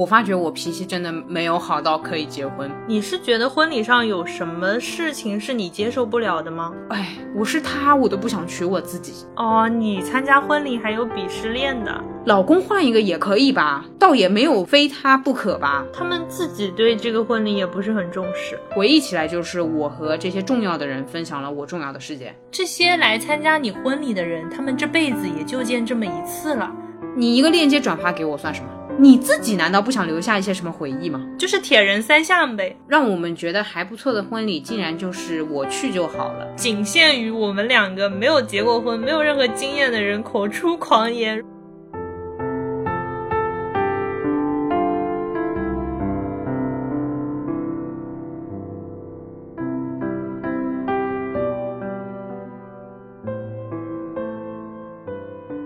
我发觉我脾气真的没有好到可以结婚。你是觉得婚礼上有什么事情是你接受不了的吗？哎，我是他，我都不想娶我自己。哦，你参加婚礼还有鄙视链的，老公换一个也可以吧？倒也没有非他不可吧？他们自己对这个婚礼也不是很重视。回忆起来，就是我和这些重要的人分享了我重要的事件。这些来参加你婚礼的人，他们这辈子也就见这么一次了。你一个链接转发给我算什么？你自己难道不想留下一些什么回忆吗？就是铁人三项呗，让我们觉得还不错的婚礼，竟然就是我去就好了，仅限于我们两个没有结过婚、没有任何经验的人口出狂言。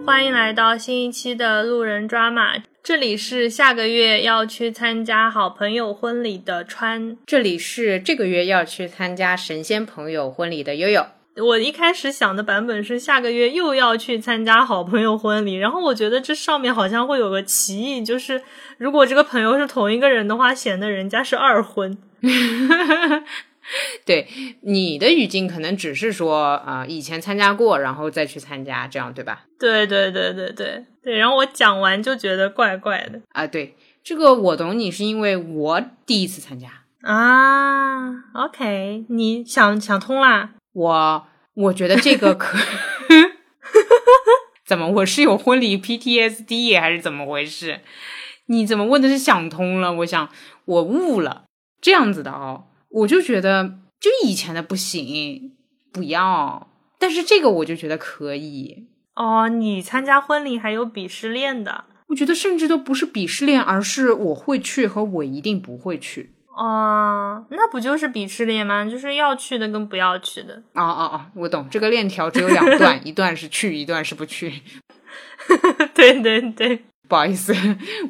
欢迎来到新一期的路人抓马，这里是下个月要去参加好朋友婚礼的川，这里是这个月要去参加神仙朋友婚礼的悠悠。我一开始想的版本是下个月又要去参加好朋友婚礼，然后我觉得这上面好像会有个歧义，就是如果这个朋友是同一个人的话，显得人家是二婚。对你的语境可能只是说啊，以前参加过，然后再去参加，这样对吧？对对对对对对。然后我讲完就觉得怪怪的啊。对，这个我懂你，是因为我第一次参加啊。OK，你想想通啦？我我觉得这个可 怎么？我是有婚礼 PTSD 还是怎么回事？你怎么问的是想通了？我想我悟了，这样子的哦。我就觉得，就以前的不行，不要。但是这个我就觉得可以哦。你参加婚礼还有鄙视链的？我觉得甚至都不是鄙视链，而是我会去和我一定不会去。哦，那不就是鄙视链吗？就是要去的跟不要去的。哦哦哦，我懂，这个链条只有两段，一段是去，一段是不去。对对对，不好意思，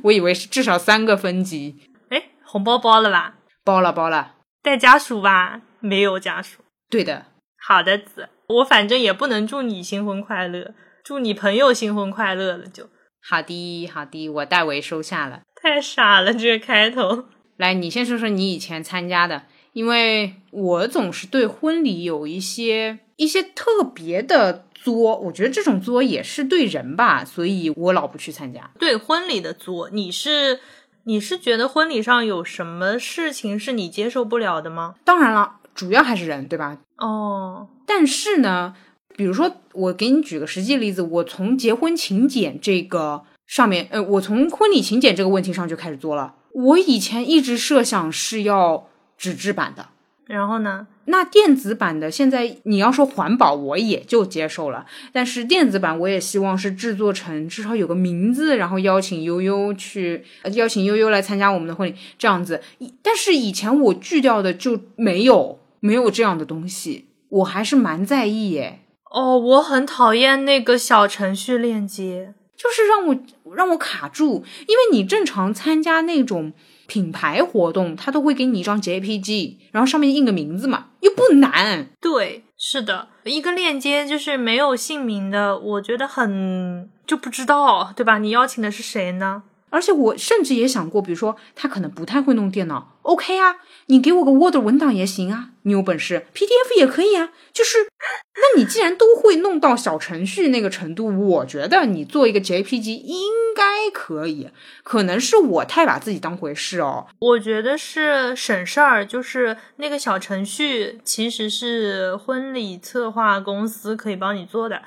我以为是至少三个分级。哎，红包包了吧？包了包了。带家属吧？没有家属。对的，好的子，我反正也不能祝你新婚快乐，祝你朋友新婚快乐了就。好的，好的，我代为收下了。太傻了，这个开头。来，你先说说你以前参加的，因为我总是对婚礼有一些一些特别的作，我觉得这种作也是对人吧，所以我老不去参加。对婚礼的作，你是？你是觉得婚礼上有什么事情是你接受不了的吗？当然了，主要还是人，对吧？哦，但是呢，比如说，我给你举个实际例子，我从结婚请柬这个上面，呃，我从婚礼请柬这个问题上就开始做了。我以前一直设想是要纸质版的。然后呢？那电子版的现在你要说环保，我也就接受了。但是电子版我也希望是制作成至少有个名字，然后邀请悠悠去，邀请悠悠来参加我们的婚礼，这样子。但是以前我拒掉的就没有没有这样的东西，我还是蛮在意耶。哦，我很讨厌那个小程序链接，就是让我让我卡住，因为你正常参加那种。品牌活动，他都会给你一张 JPG，然后上面印个名字嘛，又不难。对，是的，一个链接就是没有姓名的，我觉得很就不知道，对吧？你邀请的是谁呢？而且我甚至也想过，比如说他可能不太会弄电脑，OK 啊，你给我个 Word 文档也行啊，你有本事 PDF 也可以啊。就是，那你既然都会弄到小程序那个程度，我觉得你做一个 JPG 应该可以。可能是我太把自己当回事哦。我觉得是省事儿，就是那个小程序其实是婚礼策划公司可以帮你做的。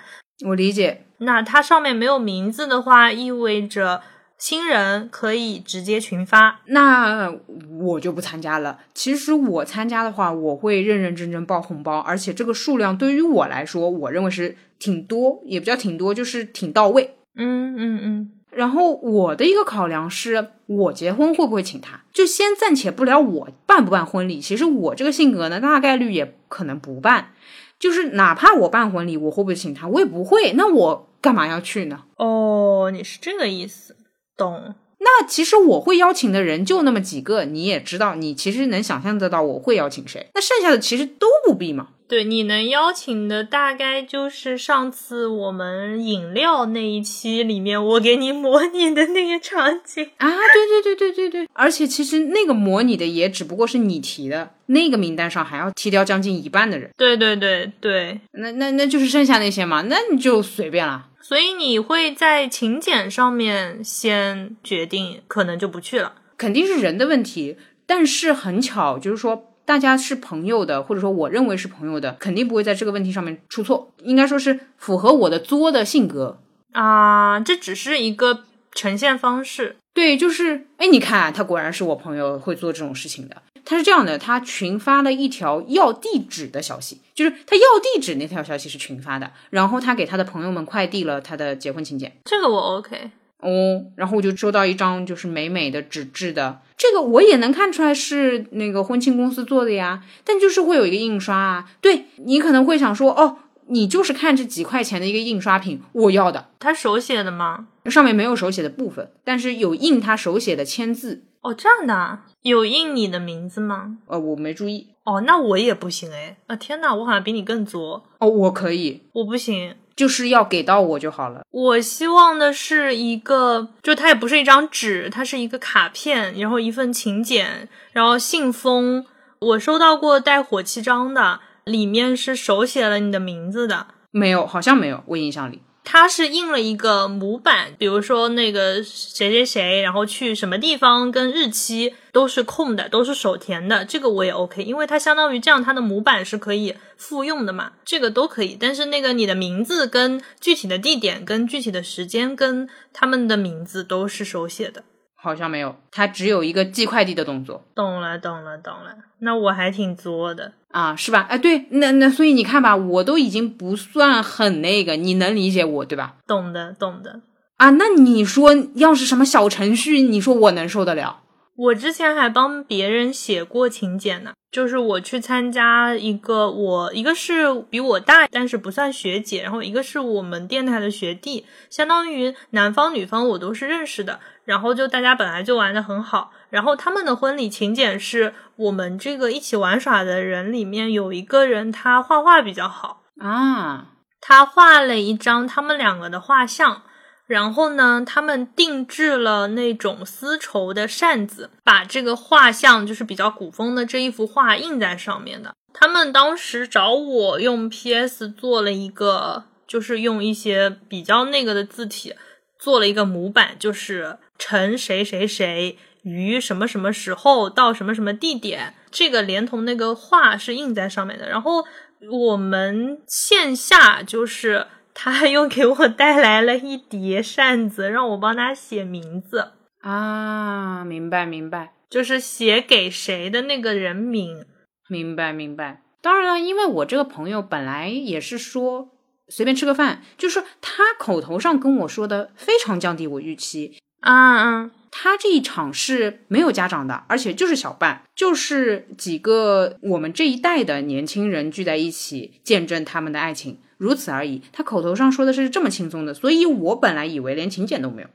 我理解。那它上面没有名字的话，意味着。新人可以直接群发，那我就不参加了。其实我参加的话，我会认认真真包红包，而且这个数量对于我来说，我认为是挺多，也不叫挺多，就是挺到位。嗯嗯嗯。然后我的一个考量是，我结婚会不会请他？就先暂且不聊我办不办婚礼。其实我这个性格呢，大概率也可能不办。就是哪怕我办婚礼，我会不会请他？我也不会。那我干嘛要去呢？哦，你是这个意思。懂，那那其实我会邀请的人就那么几个，你也知道，你其实能想象得到我会邀请谁。那剩下的其实都不必嘛。对，你能邀请的大概就是上次我们饮料那一期里面我给你模拟的那个场景啊！对对对对对对，而且其实那个模拟的也只不过是你提的，那个名单上还要踢掉将近一半的人。对对对对，那那那就是剩下那些嘛，那你就随便了。所以你会在请柬上面先决定，可能就不去了。肯定是人的问题，但是很巧，就是说。大家是朋友的，或者说我认为是朋友的，肯定不会在这个问题上面出错。应该说是符合我的作的性格啊，这只是一个呈现方式。对，就是哎，你看他果然是我朋友会做这种事情的。他是这样的，他群发了一条要地址的消息，就是他要地址那条消息是群发的，然后他给他的朋友们快递了他的结婚请柬。这个我 OK。哦，然后我就收到一张就是美美的纸质的，这个我也能看出来是那个婚庆公司做的呀，但就是会有一个印刷啊。对你可能会想说，哦，你就是看这几块钱的一个印刷品，我要的。他手写的吗？上面没有手写的部分，但是有印他手写的签字。哦，这样的，有印你的名字吗？呃，我没注意。哦，那我也不行哎。啊，天哪，我好像比你更作。哦，我可以，我不行。就是要给到我就好了。我希望的是一个，就它也不是一张纸，它是一个卡片，然后一份请柬，然后信封。我收到过带火漆章的，里面是手写了你的名字的。没有，好像没有，我印象里。它是印了一个模板，比如说那个谁谁谁，然后去什么地方，跟日期都是空的，都是手填的，这个我也 OK，因为它相当于这样，它的模板是可以复用的嘛，这个都可以。但是那个你的名字跟具体的地点、跟具体的时间、跟他们的名字都是手写的。好像没有，它只有一个寄快递的动作。懂了，懂了，懂了。那我还挺作的啊，是吧？哎，对，那那所以你看吧，我都已经不算很那个，你能理解我对吧？懂的，懂的。啊，那你说要是什么小程序，你说我能受得了？我之前还帮别人写过请柬呢，就是我去参加一个，我一个是比我大，但是不算学姐，然后一个是我们电台的学弟，相当于男方女方我都是认识的，然后就大家本来就玩的很好，然后他们的婚礼请柬是我们这个一起玩耍的人里面有一个人他画画比较好啊，他画了一张他们两个的画像。然后呢，他们定制了那种丝绸的扇子，把这个画像就是比较古风的这一幅画印在上面的。他们当时找我用 PS 做了一个，就是用一些比较那个的字体做了一个模板，就是陈谁谁谁于什么什么时候到什么什么地点，这个连同那个话是印在上面的。然后我们线下就是。他又给我带来了一叠扇子，让我帮他写名字啊！明白明白，就是写给谁的那个人名。明白明白。当然了，因为我这个朋友本来也是说随便吃个饭，就是他口头上跟我说的非常降低我预期啊啊！他这一场是没有家长的，而且就是小伴，就是几个我们这一代的年轻人聚在一起见证他们的爱情。如此而已。他口头上说的是这么轻松的，所以我本来以为连请柬都没有。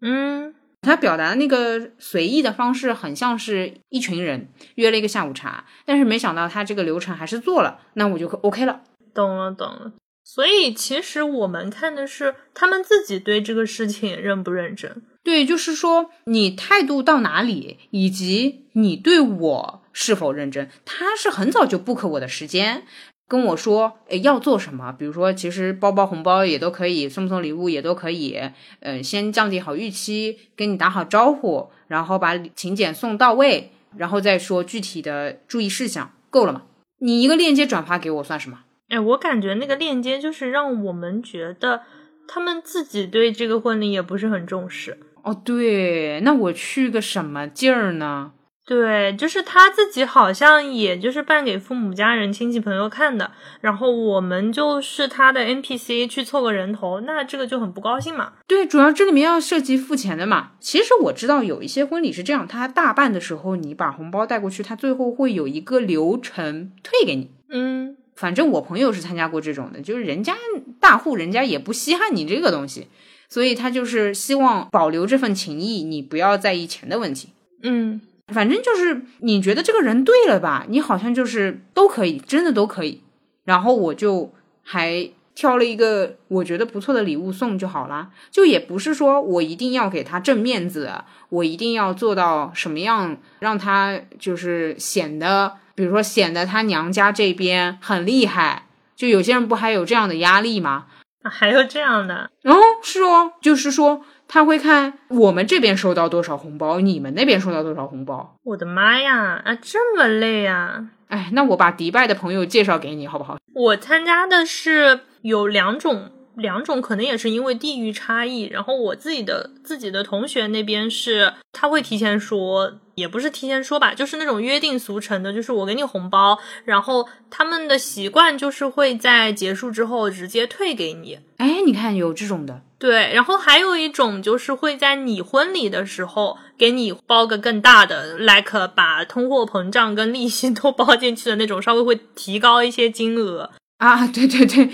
嗯，他表达的那个随意的方式，很像是一群人约了一个下午茶，但是没想到他这个流程还是做了，那我就 OK 了。懂了，懂了。所以其实我们看的是他们自己对这个事情认不认真。对，就是说你态度到哪里，以及你对我是否认真。他是很早就 book 我的时间。跟我说，诶，要做什么？比如说，其实包包红包也都可以，送不送礼物也都可以。嗯，先降低好预期，跟你打好招呼，然后把请柬送到位，然后再说具体的注意事项，够了吗？你一个链接转发给我算什么？哎，我感觉那个链接就是让我们觉得他们自己对这个婚礼也不是很重视。哦，对，那我去个什么劲儿呢？对，就是他自己好像也就是办给父母家人、亲戚朋友看的，然后我们就是他的 NPC 去凑个人头，那这个就很不高兴嘛。对，主要这里面要涉及付钱的嘛。其实我知道有一些婚礼是这样，他大办的时候你把红包带过去，他最后会有一个流程退给你。嗯，反正我朋友是参加过这种的，就是人家大户人家也不稀罕你这个东西。所以他就是希望保留这份情谊，你不要在意钱的问题。嗯，反正就是你觉得这个人对了吧，你好像就是都可以，真的都可以。然后我就还挑了一个我觉得不错的礼物送就好啦，就也不是说我一定要给他正面子，我一定要做到什么样让他就是显得，比如说显得他娘家这边很厉害。就有些人不还有这样的压力吗？还有这样的？哦，是哦，就是说他会看我们这边收到多少红包，你们那边收到多少红包。我的妈呀，啊，这么累呀！哎，那我把迪拜的朋友介绍给你好不好？我参加的是有两种，两种可能也是因为地域差异。然后我自己的自己的同学那边是，他会提前说，也不是提前说吧，就是那种约定俗成的，就是我给你红包，然后他们的习惯就是会在结束之后直接退给你。哎，你看有这种的。对，然后还有一种就是会在你婚礼的时候给你包个更大的，like 把通货膨胀跟利息都包进去的那种，稍微会提高一些金额啊。对对对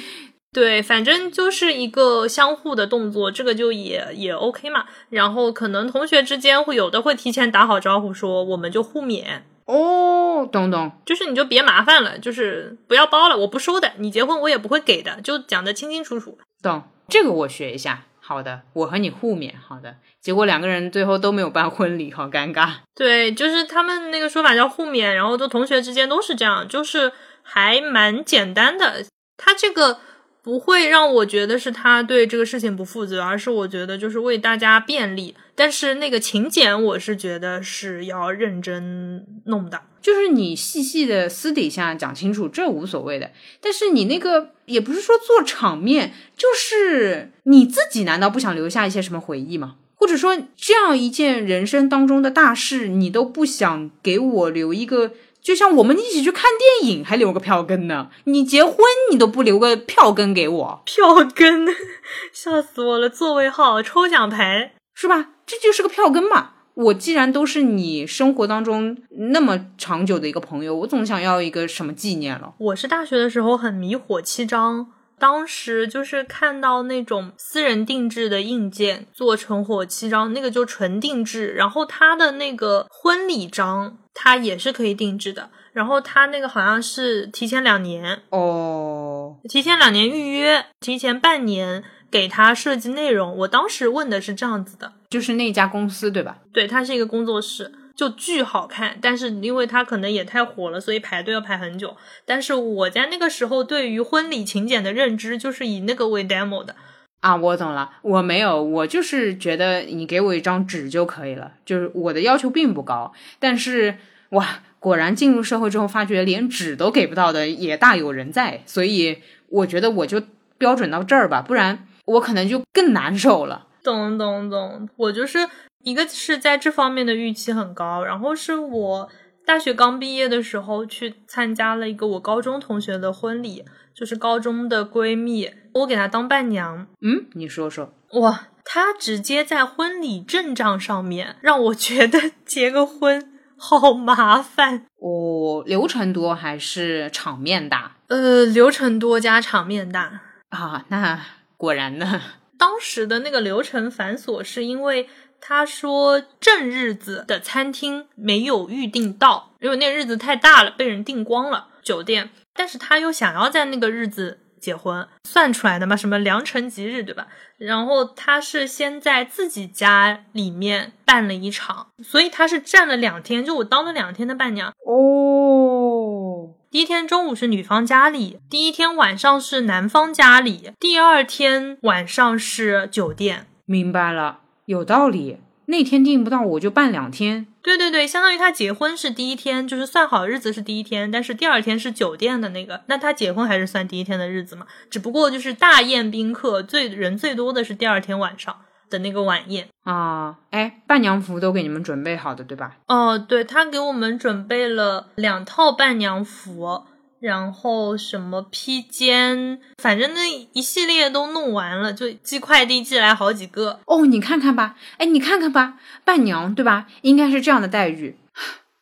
对，反正就是一个相互的动作，这个就也也 OK 嘛。然后可能同学之间会有的会提前打好招呼，说我们就互免哦，懂懂，就是你就别麻烦了，就是不要包了，我不收的，你结婚我也不会给的，就讲的清清楚楚，懂。这个我学一下，好的，我和你互免，好的。结果两个人最后都没有办婚礼，好尴尬。对，就是他们那个说法叫互免，然后就同学之间都是这样，就是还蛮简单的。他这个不会让我觉得是他对这个事情不负责，而是我觉得就是为大家便利。但是那个请柬，我是觉得是要认真弄的。就是你细细的私底下讲清楚，这无所谓的。但是你那个也不是说做场面，就是你自己难道不想留下一些什么回忆吗？或者说这样一件人生当中的大事，你都不想给我留一个？就像我们一起去看电影，还留个票根呢？你结婚你都不留个票根给我？票根，笑死我了！座位号、抽奖牌是吧？这就是个票根嘛。我既然都是你生活当中那么长久的一个朋友，我总想要一个什么纪念了。我是大学的时候很迷火七章，当时就是看到那种私人定制的硬件做成火漆章，那个就纯定制。然后他的那个婚礼章，它也是可以定制的。然后他那个好像是提前两年哦，提前两年预约，提前半年。给他设计内容，我当时问的是这样子的，就是那家公司对吧？对，他是一个工作室，就巨好看。但是因为它可能也太火了，所以排队要排很久。但是我在那个时候对于婚礼请柬的认知就是以那个为 demo 的啊，我懂了，我没有，我就是觉得你给我一张纸就可以了，就是我的要求并不高。但是哇，果然进入社会之后，发觉连纸都给不到的也大有人在，所以我觉得我就标准到这儿吧，不然。我可能就更难受了，懂懂懂。我就是一个是在这方面的预期很高，然后是我大学刚毕业的时候去参加了一个我高中同学的婚礼，就是高中的闺蜜，我给她当伴娘。嗯，你说说。哇，她直接在婚礼阵仗上面让我觉得 结个婚好麻烦。哦，流程多还是场面大？呃，流程多加场面大啊，那。果然呢，当时的那个流程繁琐，是因为他说正日子的餐厅没有预定到，因为那日子太大了，被人订光了酒店。但是他又想要在那个日子结婚，算出来的嘛，什么良辰吉日，对吧？然后他是先在自己家里面办了一场，所以他是站了两天，就我当了两天的伴娘哦。第一天中午是女方家里，第一天晚上是男方家里，第二天晚上是酒店。明白了，有道理。那天订不到，我就办两天。对对对，相当于他结婚是第一天，就是算好日子是第一天，但是第二天是酒店的那个，那他结婚还是算第一天的日子嘛？只不过就是大宴宾客，最人最多的是第二天晚上。的那个晚宴啊，哎，伴娘服都给你们准备好的，对吧？哦，对他给我们准备了两套伴娘服，然后什么披肩，反正那一系列都弄完了，就寄快递寄来好几个。哦，你看看吧，哎，你看看吧，伴娘对吧？应该是这样的待遇。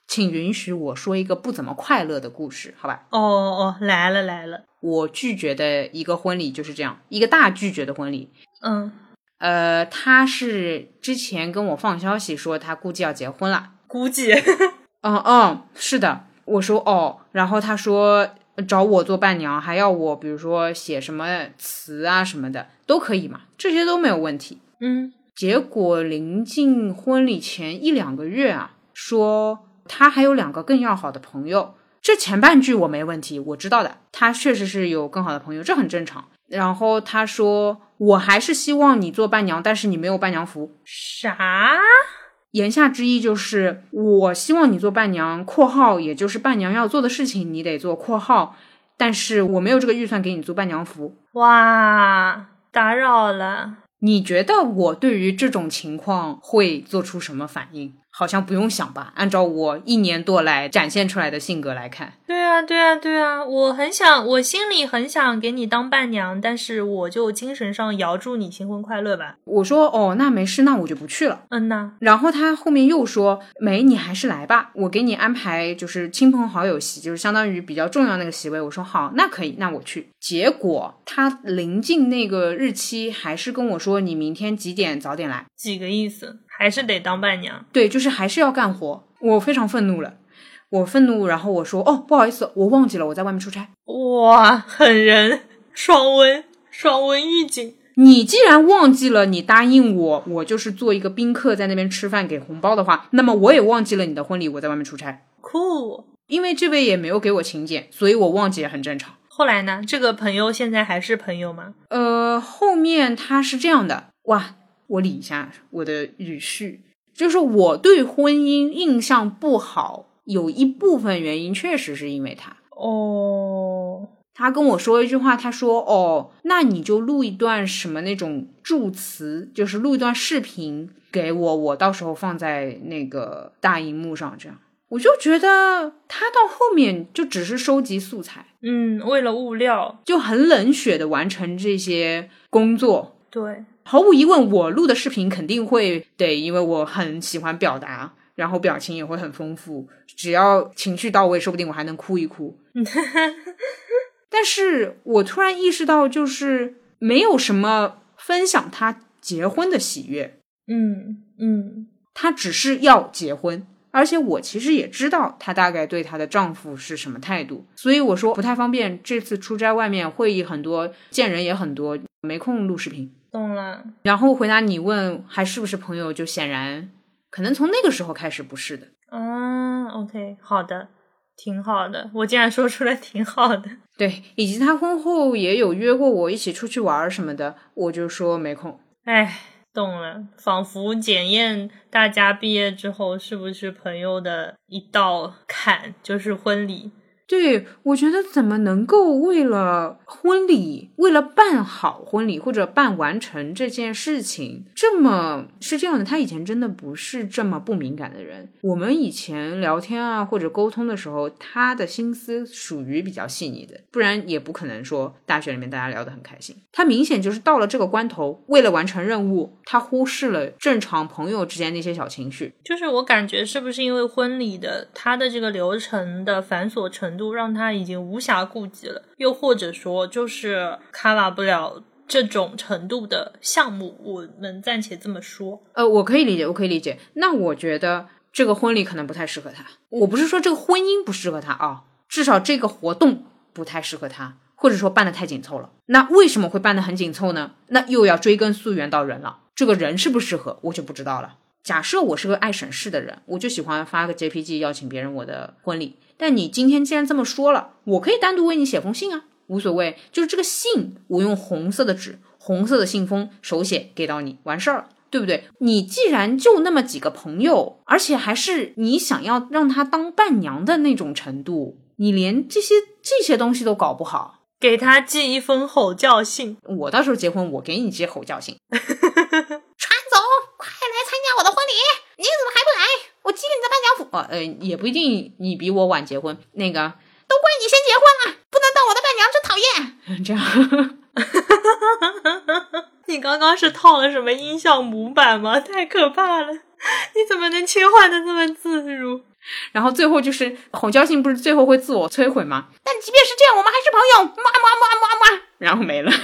请允许我说一个不怎么快乐的故事，好吧？哦哦，来了来了，我拒绝的一个婚礼就是这样，一个大拒绝的婚礼。嗯。呃，他是之前跟我放消息说他估计要结婚了。估计，嗯 嗯，是的，我说哦，然后他说找我做伴娘，还要我比如说写什么词啊什么的都可以嘛，这些都没有问题。嗯，结果临近婚礼前一两个月啊，说他还有两个更要好的朋友。这前半句我没问题，我知道的，他确实是有更好的朋友，这很正常。然后他说，我还是希望你做伴娘，但是你没有伴娘服。啥？言下之意就是，我希望你做伴娘（括号也就是伴娘要做的事情，你得做）（括号），但是我没有这个预算给你做伴娘服。哇，打扰了。你觉得我对于这种情况会做出什么反应？好像不用想吧。按照我一年多来展现出来的性格来看，对啊，对啊，对啊，我很想，我心里很想给你当伴娘，但是我就精神上遥祝你新婚快乐吧。我说哦，那没事，那我就不去了。嗯呐，然后他后面又说：“没，你还是来吧，我给你安排就是亲朋好友席，就是相当于比较重要那个席位。”我说：“好，那可以，那我去。”结果他临近那个日期，还是跟我说：“你明天几点早点来。几个意思？还是得当伴娘？”对，就是还是要干活。我非常愤怒了，我愤怒，然后我说：“哦，不好意思，我忘记了，我在外面出差。哇，狠人，双温，双温预警。你既然忘记了你答应我，我就是做一个宾客在那边吃饭给红包的话，那么我也忘记了你的婚礼，我在外面出差。酷。因为这位也没有给我请柬，所以我忘记也很正常。后来呢？这个朋友现在还是朋友吗？呃，后面他是这样的，哇，我理一下我的语序，就是我对婚姻印象不好，有一部分原因确实是因为他。哦，他跟我说一句话，他说：“哦，那你就录一段什么那种祝词，就是录一段视频给我，我到时候放在那个大荧幕上，这样。”我就觉得他到后面就只是收集素材，嗯，为了物料，就很冷血的完成这些工作。对，毫无疑问，我录的视频肯定会得，因为我很喜欢表达，然后表情也会很丰富。只要情绪到位，说不定我还能哭一哭。但是我突然意识到，就是没有什么分享他结婚的喜悦。嗯嗯，她只是要结婚，而且我其实也知道她大概对她的丈夫是什么态度，所以我说不太方便。这次出差外面会议很多，见人也很多，没空录视频。懂了。然后回答你问还是不是朋友，就显然可能从那个时候开始不是的。嗯，OK，好的，挺好的。我竟然说出来挺好的。对，以及他婚后也有约过我一起出去玩儿什么的，我就说没空。哎，懂了，仿佛检验大家毕业之后是不是朋友的一道坎，就是婚礼。对，我觉得怎么能够为了婚礼，为了办好婚礼或者办完成这件事情，这么是这样的？他以前真的不是这么不敏感的人。我们以前聊天啊或者沟通的时候，他的心思属于比较细腻的，不然也不可能说大学里面大家聊得很开心。他明显就是到了这个关头，为了完成任务，他忽视了正常朋友之间那些小情绪。就是我感觉是不是因为婚礼的他的这个流程的繁琐程度，让他已经无暇顾及了，又或者说就是 cover 不了这种程度的项目，我们暂且这么说。呃，我可以理解，我可以理解。那我觉得这个婚礼可能不太适合他。我不是说这个婚姻不适合他啊，至少这个活动不太适合他，或者说办的太紧凑了。那为什么会办的很紧凑呢？那又要追根溯源到人了。这个人适不适合，我就不知道了。假设我是个爱省事的人，我就喜欢发个 JPG 邀请别人我的婚礼。但你今天既然这么说了，我可以单独为你写封信啊，无所谓。就是这个信，我用红色的纸、红色的信封手写给到你，完事儿了。对不对？你既然就那么几个朋友，而且还是你想要让他当伴娘的那种程度，你连这些这些东西都搞不好，给他寄一封吼叫信，我到时候结婚，我给你寄吼叫信。传总，快来参加我的婚礼！你怎么还不来？我寄给你的伴娘服。哦，呃，也不一定，你比我晚结婚，那个都怪你先结婚了，不能当我的伴娘，真讨厌。这样。你刚刚是套了什么音效模板吗？太可怕了！你怎么能切换的这么自如？然后最后就是吼叫信，不是最后会自我摧毁吗？但即便是这样，我们还是朋友，么么么么么。然后没了。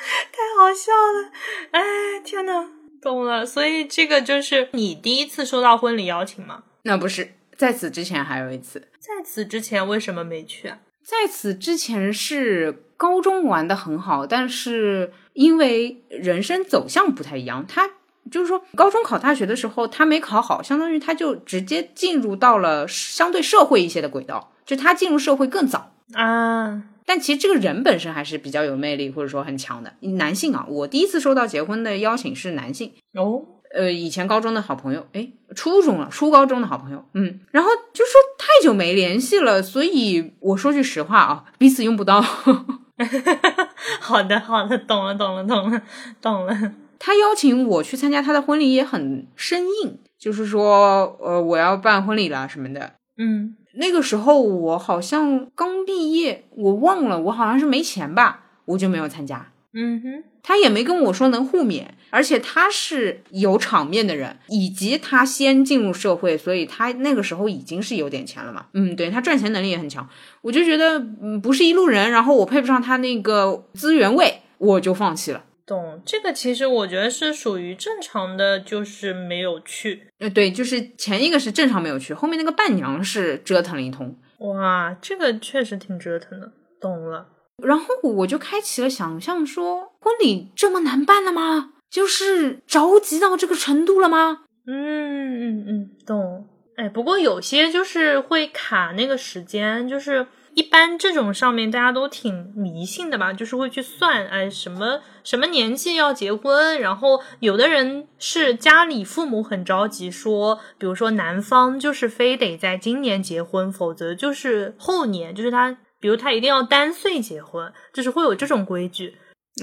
太好笑了。哎，天呐，懂了。所以这个就是你第一次收到婚礼邀请吗？那不是，在此之前还有一次。在此之前为什么没去啊？在此之前是高中玩的很好，但是因为人生走向不太一样，他就是说高中考大学的时候他没考好，相当于他就直接进入到了相对社会一些的轨道，就他进入社会更早。啊，但其实这个人本身还是比较有魅力，或者说很强的男性啊。我第一次收到结婚的邀请是男性，哦，呃，以前高中的好朋友，哎，初中了，初高中的好朋友，嗯，然后就说太久没联系了，所以我说句实话啊，彼此用不到。好的，好的，懂了，懂了，懂了，懂了。他邀请我去参加他的婚礼也很生硬，就是说，呃，我要办婚礼啦什么的。嗯，那个时候我好像刚毕业，我忘了，我好像是没钱吧，我就没有参加。嗯哼，他也没跟我说能互免，而且他是有场面的人，以及他先进入社会，所以他那个时候已经是有点钱了嘛。嗯，对他赚钱能力也很强，我就觉得嗯不是一路人，然后我配不上他那个资源位，我就放弃了。懂。这个其实我觉得是属于正常的，就是没有去。呃，对，就是前一个是正常没有去，后面那个伴娘是折腾了一通，哇，这个确实挺折腾的。懂了。然后我就开启了想象说，婚礼这么难办了吗？就是着急到这个程度了吗？嗯嗯嗯，懂。哎，不过有些就是会卡那个时间，就是一般这种上面大家都挺迷信的吧，就是会去算，哎，什么什么年纪要结婚，然后有的人是家里父母很着急，说，比如说男方就是非得在今年结婚，否则就是后年，就是他，比如他一定要单岁结婚，就是会有这种规矩。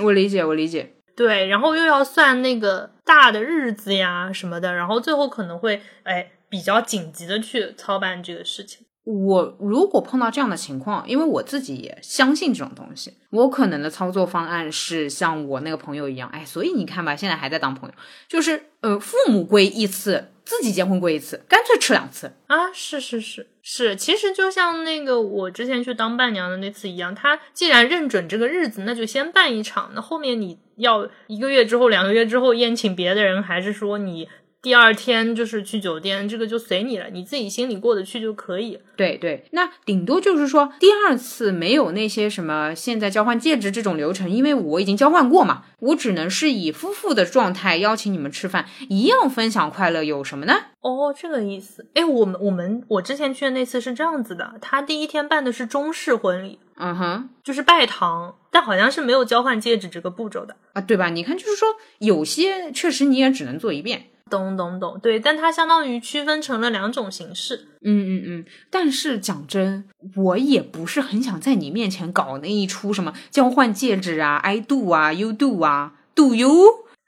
我理解，我理解。对，然后又要算那个大的日子呀什么的，然后最后可能会哎比较紧急的去操办这个事情。我如果碰到这样的情况，因为我自己也相信这种东西，我可能的操作方案是像我那个朋友一样，哎，所以你看吧，现在还在当朋友，就是呃，父母归一次，自己结婚归一次，干脆吃两次。啊，是是是是，其实就像那个我之前去当伴娘的那次一样，他既然认准这个日子，那就先办一场，那后面你要一个月之后、两个月之后宴请别的人，还是说你第二天就是去酒店，这个就随你了，你自己心里过得去就可以。对对，那顶多就是说第二次没有那些什么现在交换戒指这种流程，因为我已经交换过嘛，我只能是以夫妇的状态邀请你们吃饭，一样分享快乐，有什么呢？哦，这个意思。哎，我们我们我之前去的那次是这样子的，他第一天办的是中式婚礼，嗯哼，就是拜堂，但好像是没有交换戒指这个步骤的。啊，对吧？你看，就是说有些确实你也只能做一遍。懂懂懂，对，但它相当于区分成了两种形式。嗯嗯嗯，但是讲真，我也不是很想在你面前搞那一出什么交换戒指啊，I do 啊，You do 啊，Do you？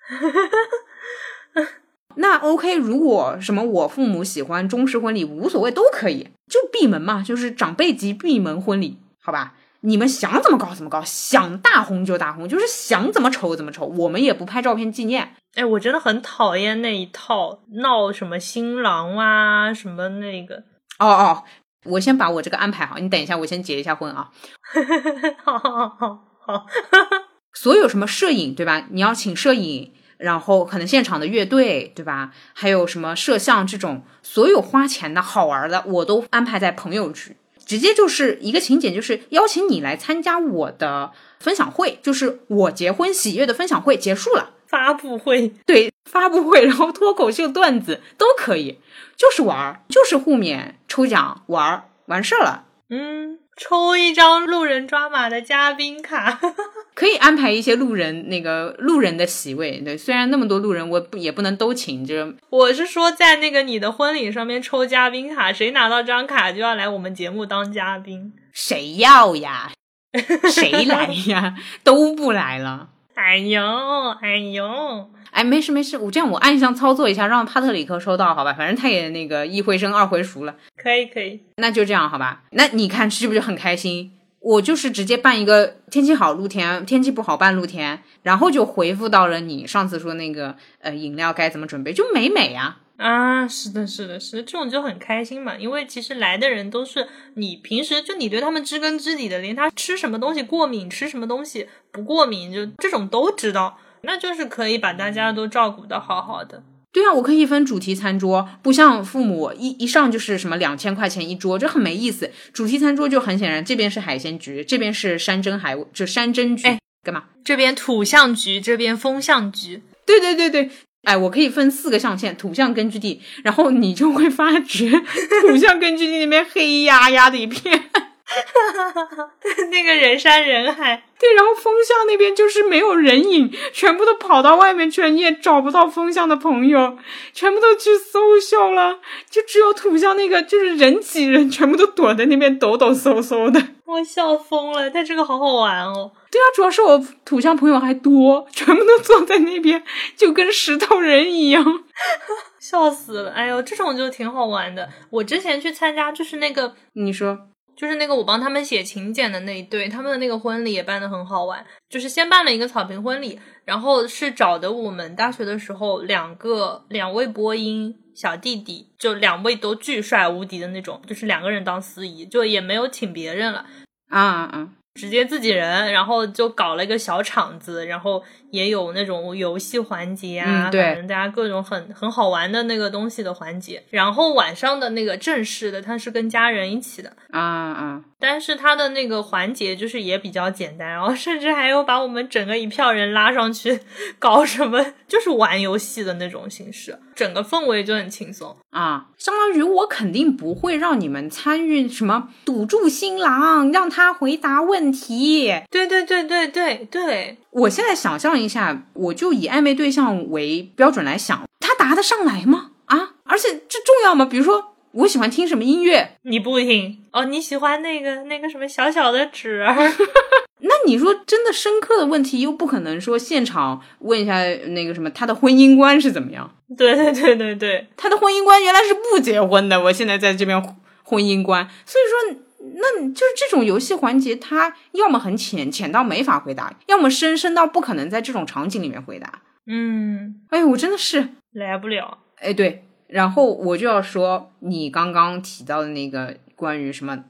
那 OK，如果什么我父母喜欢中式婚礼，无所谓，都可以，就闭门嘛，就是长辈级闭门婚礼，好吧？你们想怎么搞怎么搞，想大红就大红，就是想怎么丑怎么丑，我们也不拍照片纪念。哎，我真的很讨厌那一套闹什么新郎啊，什么那个。哦哦，我先把我这个安排好，你等一下，我先结一下婚啊。好好好好，所有什么摄影对吧？你要请摄影，然后可能现场的乐队对吧？还有什么摄像这种，所有花钱的好玩的，我都安排在朋友局，直接就是一个请柬，就是邀请你来参加我的分享会，就是我结婚喜悦的分享会结束了。发布会，对发布会，然后脱口秀段子都可以，就是玩儿，就是互勉、抽奖、玩儿，完事儿了。嗯，抽一张路人抓马的嘉宾卡，可以安排一些路人那个路人的席位。对，虽然那么多路人，我不也不能都请。就是我是说，在那个你的婚礼上面抽嘉宾卡，谁拿到这张卡就要来我们节目当嘉宾。谁要呀？谁来呀？都不来了。哎呦，哎呦，哎，没事没事，我这样我暗箱操作一下，让帕特里克收到，好吧？反正他也那个一回生二回熟了，可以可以，那就这样好吧？那你看是不是很开心？我就是直接办一个天气好露天，天气不好办露天，然后就回复到了你上次说那个呃饮料该怎么准备，就美美呀。啊，是的，是的，是的，这种就很开心嘛，因为其实来的人都是你平时就你对他们知根知底的，连他吃什么东西过敏，吃什么东西不过敏，就这种都知道，那就是可以把大家都照顾的好好的。对啊，我可以分主题餐桌，不像父母一一上就是什么两千块钱一桌，这很没意思。主题餐桌就很显然，这边是海鲜局，这边是山珍海就山珍局，哎干嘛？这边土象局，这边风象局。对对对对，哎，我可以分四个象限，土象根据地，然后你就会发觉 土象根据地那边黑压压的一片。那个人山人海，对，然后风向那边就是没有人影，全部都跑到外面去了，你也找不到风向的朋友，全部都去搜秀了，就只有土象那个，就是人挤人，全部都躲在那边抖抖嗖嗖的。我笑疯了，但这个好好玩哦。对啊，主要是我土象朋友还多，全部都坐在那边，就跟石头人一样，笑死了。哎呦，这种就挺好玩的。我之前去参加，就是那个你说。就是那个我帮他们写请柬的那一对，他们的那个婚礼也办得很好玩。就是先办了一个草坪婚礼，然后是找的我们大学的时候两个两位播音小弟弟，就两位都巨帅无敌的那种，就是两个人当司仪，就也没有请别人了啊啊啊！直接自己人，然后就搞了一个小场子，然后也有那种游戏环节啊，嗯对反正大家各种很很好玩的那个东西的环节。然后晚上的那个正式的，他是跟家人一起的。啊啊！但是他的那个环节就是也比较简单，然后甚至还有把我们整个一票人拉上去搞什么，就是玩游戏的那种形式，整个氛围就很轻松。啊，相当于我肯定不会让你们参与什么堵住新郎，让他回答问题。对对对对对对，我现在想象一下，我就以暧昧对象为标准来想，他答得上来吗？啊，而且这重要吗？比如说，我喜欢听什么音乐，你不听哦，你喜欢那个那个什么小小的纸儿，那你说真的深刻的问题，又不可能说现场问一下那个什么他的婚姻观是怎么样？对对对对对，他的婚姻观原来是不结婚的，我现在在这边婚姻观，所以说。那就是这种游戏环节，它要么很浅，浅到没法回答；要么深，深到不可能在这种场景里面回答。嗯，哎，我真的是来不了。哎，对，然后我就要说你刚刚提到的那个关于什么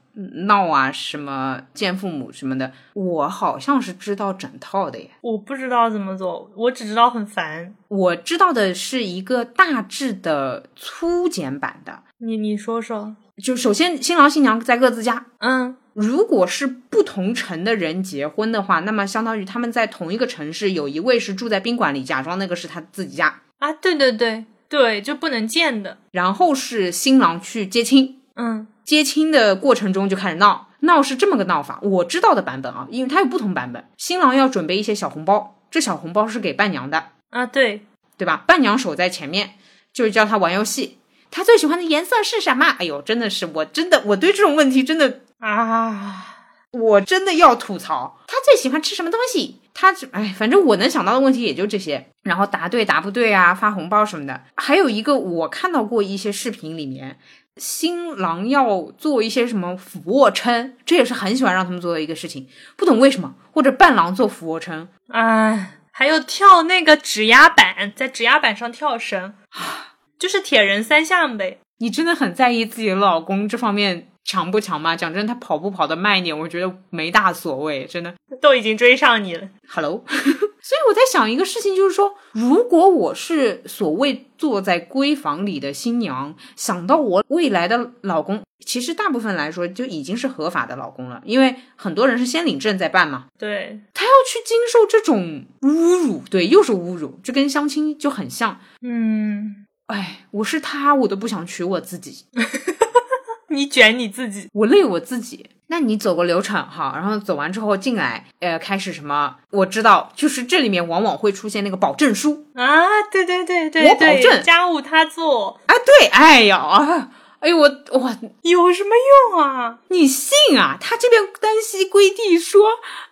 闹啊、什么见父母什么的，我好像是知道整套的耶。我不知道怎么做，我只知道很烦。我知道的是一个大致的粗简版的，你你说说。就首先新郎新娘在各自家，嗯，如果是不同城的人结婚的话，那么相当于他们在同一个城市，有一位是住在宾馆里，假装那个是他自己家啊，对对对对，就不能见的。然后是新郎去接亲，嗯，接亲的过程中就开始闹，闹是这么个闹法，我知道的版本啊，因为它有不同版本。新郎要准备一些小红包，这小红包是给伴娘的啊，对对吧？伴娘守在前面，就是教他玩游戏。他最喜欢的颜色是什么？哎呦，真的是，我真的，我对这种问题真的啊，我真的要吐槽。他最喜欢吃什么东西？他哎，反正我能想到的问题也就这些。然后答对答不对啊，发红包什么的。还有一个，我看到过一些视频里面，新郎要做一些什么俯卧撑，这也是很喜欢让他们做的一个事情，不懂为什么。或者伴郎做俯卧撑，啊，还有跳那个指压板，在指压板上跳绳。就是铁人三项呗。你真的很在意自己的老公这方面强不强吗？讲真，他跑步跑得慢一点，我觉得没大所谓，真的都已经追上你了。Hello，所以我在想一个事情，就是说，如果我是所谓坐在闺房里的新娘，想到我未来的老公，其实大部分来说就已经是合法的老公了，因为很多人是先领证再办嘛。对，他要去经受这种侮辱，对，又是侮辱，这跟相亲就很像。嗯。哎，我是他，我都不想娶我自己。你卷你自己，我累我自己。那你走个流程哈，然后走完之后进来，呃，开始什么？我知道，就是这里面往往会出现那个保证书啊，对对对对，我保证家务他做啊，对，哎呀啊，哎呦我我，有什么用啊？你信啊？他这边单膝跪地说。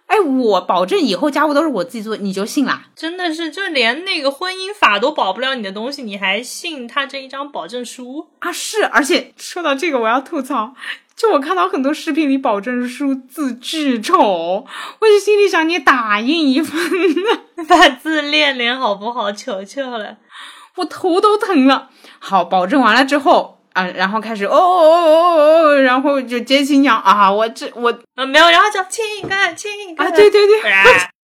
哎，我保证以后家务都是我自己做，你就信啦？真的是，就连那个婚姻法都保不了你的东西，你还信他这一张保证书啊？是，而且说到这个，我要吐槽，就我看到很多视频里保证书字巨丑，我就心里想，你打印一份呢，把字练练好不好？求求了，我头都疼了。好，保证完了之后。啊，然后开始哦哦哦哦哦，然后就接新娘啊，我这我啊没有，然后就亲一个亲一个啊，对对对，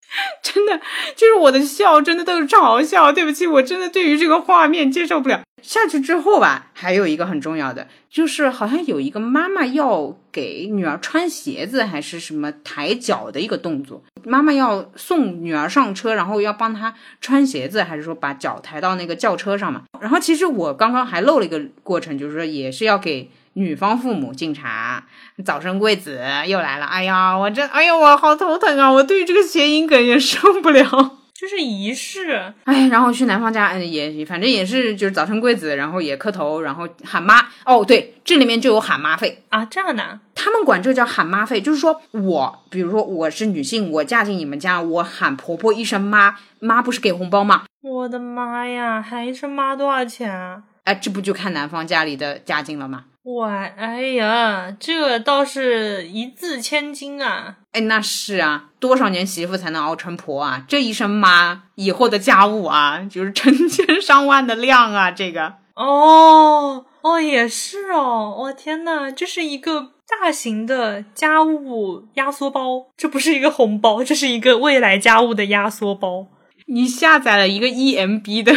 就是我的笑，真的都是嘲笑。对不起，我真的对于这个画面接受不了。下去之后吧，还有一个很重要的，就是好像有一个妈妈要给女儿穿鞋子，还是什么抬脚的一个动作。妈妈要送女儿上车，然后要帮她穿鞋子，还是说把脚抬到那个轿车上嘛？然后其实我刚刚还漏了一个过程，就是说也是要给女方父母敬茶。早生贵子又来了，哎呀，我这，哎呀，我好头疼啊！我对于这个谐音梗也受不了。就是仪式，哎，然后去男方家，嗯，也反正也是就是早生贵子，然后也磕头，然后喊妈。哦，对，这里面就有喊妈费啊，这样的，他们管这叫喊妈费，就是说我，比如说我是女性，我嫁进你们家，我喊婆婆一声妈，妈不是给红包吗？我的妈呀，喊一声妈多少钱啊？哎，这不就看男方家里的家境了吗？哇，哎呀，这倒是一字千金啊！哎，那是啊，多少年媳妇才能熬成婆啊？这一声妈，以后的家务啊，就是成 千上万的量啊！这个，哦哦，也是哦，我天呐，这是一个大型的家务压缩包，这不是一个红包，这是一个未来家务的压缩包。你下载了一个 EMB 的。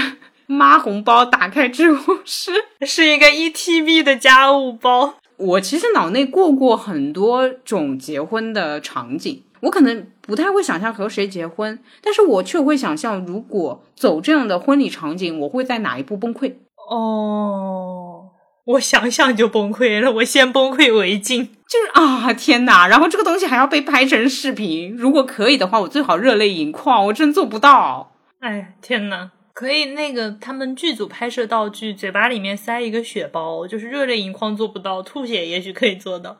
妈红包打开之后是 是一个一 TB 的家务包。我其实脑内过过很多种结婚的场景，我可能不太会想象和谁结婚，但是我却会想象如果走这样的婚礼场景，我会在哪一步崩溃？哦，我想想就崩溃了，我先崩溃为敬。就是啊，天哪！然后这个东西还要被拍成视频，如果可以的话，我最好热泪盈眶。我真做不到。哎，天哪！可以，那个他们剧组拍摄道具，嘴巴里面塞一个血包，就是热泪盈眶做不到，吐血也许可以做到。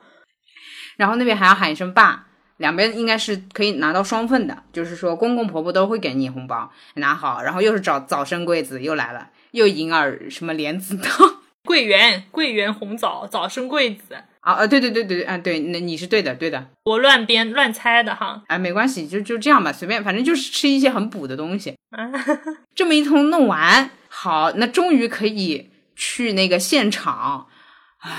然后那边还要喊一声爸，两边应该是可以拿到双份的，就是说公公婆婆都会给你红包，拿好。然后又是找早生贵子又来了，又银耳什么莲子汤，桂圆桂圆红枣早生贵子。啊啊，对对对对啊，对，那你是对的，对的，我乱编乱猜的哈，哎，没关系，就就这样吧，随便，反正就是吃一些很补的东西。这么一通弄完，好，那终于可以去那个现场，唉，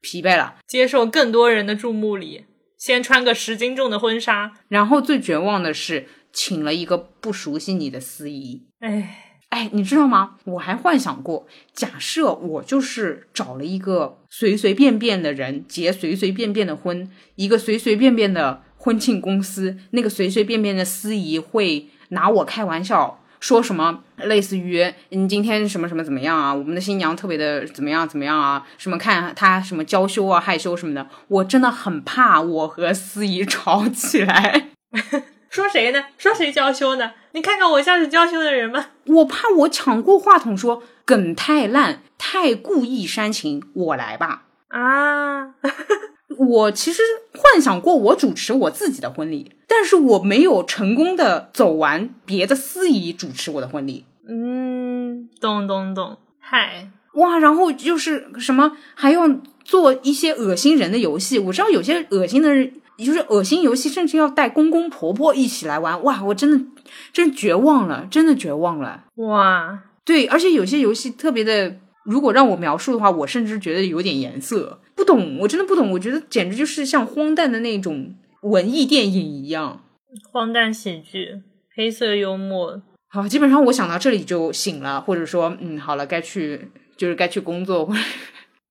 疲惫了，接受更多人的注目礼，先穿个十斤重的婚纱，然后最绝望的是，请了一个不熟悉你的司仪，哎。哎，你知道吗？我还幻想过，假设我就是找了一个随随便便的人结随随便便的婚，一个随随便便的婚庆公司，那个随随便便的司仪会拿我开玩笑，说什么类似于你今天什么什么怎么样啊？我们的新娘特别的怎么样怎么样啊？什么看她什么娇羞啊害羞什么的，我真的很怕我和司仪吵起来。说谁呢？说谁娇羞呢？你看看我像是娇羞的人吗？我怕我抢过话筒说梗太烂，太故意煽情，我来吧。啊，我其实幻想过我主持我自己的婚礼，但是我没有成功的走完别的司仪主持我的婚礼。嗯，懂懂懂。嗨，哇，然后就是什么还要做一些恶心人的游戏。我知道有些恶心的人。就是恶心游戏，甚至要带公公婆婆一起来玩，哇！我真的真绝望了，真的绝望了，哇！对，而且有些游戏特别的，如果让我描述的话，我甚至觉得有点颜色，不懂，我真的不懂，我觉得简直就是像荒诞的那种文艺电影一样，荒诞喜剧，黑色幽默。好，基本上我想到这里就醒了，或者说，嗯，好了，该去就是该去工作，或者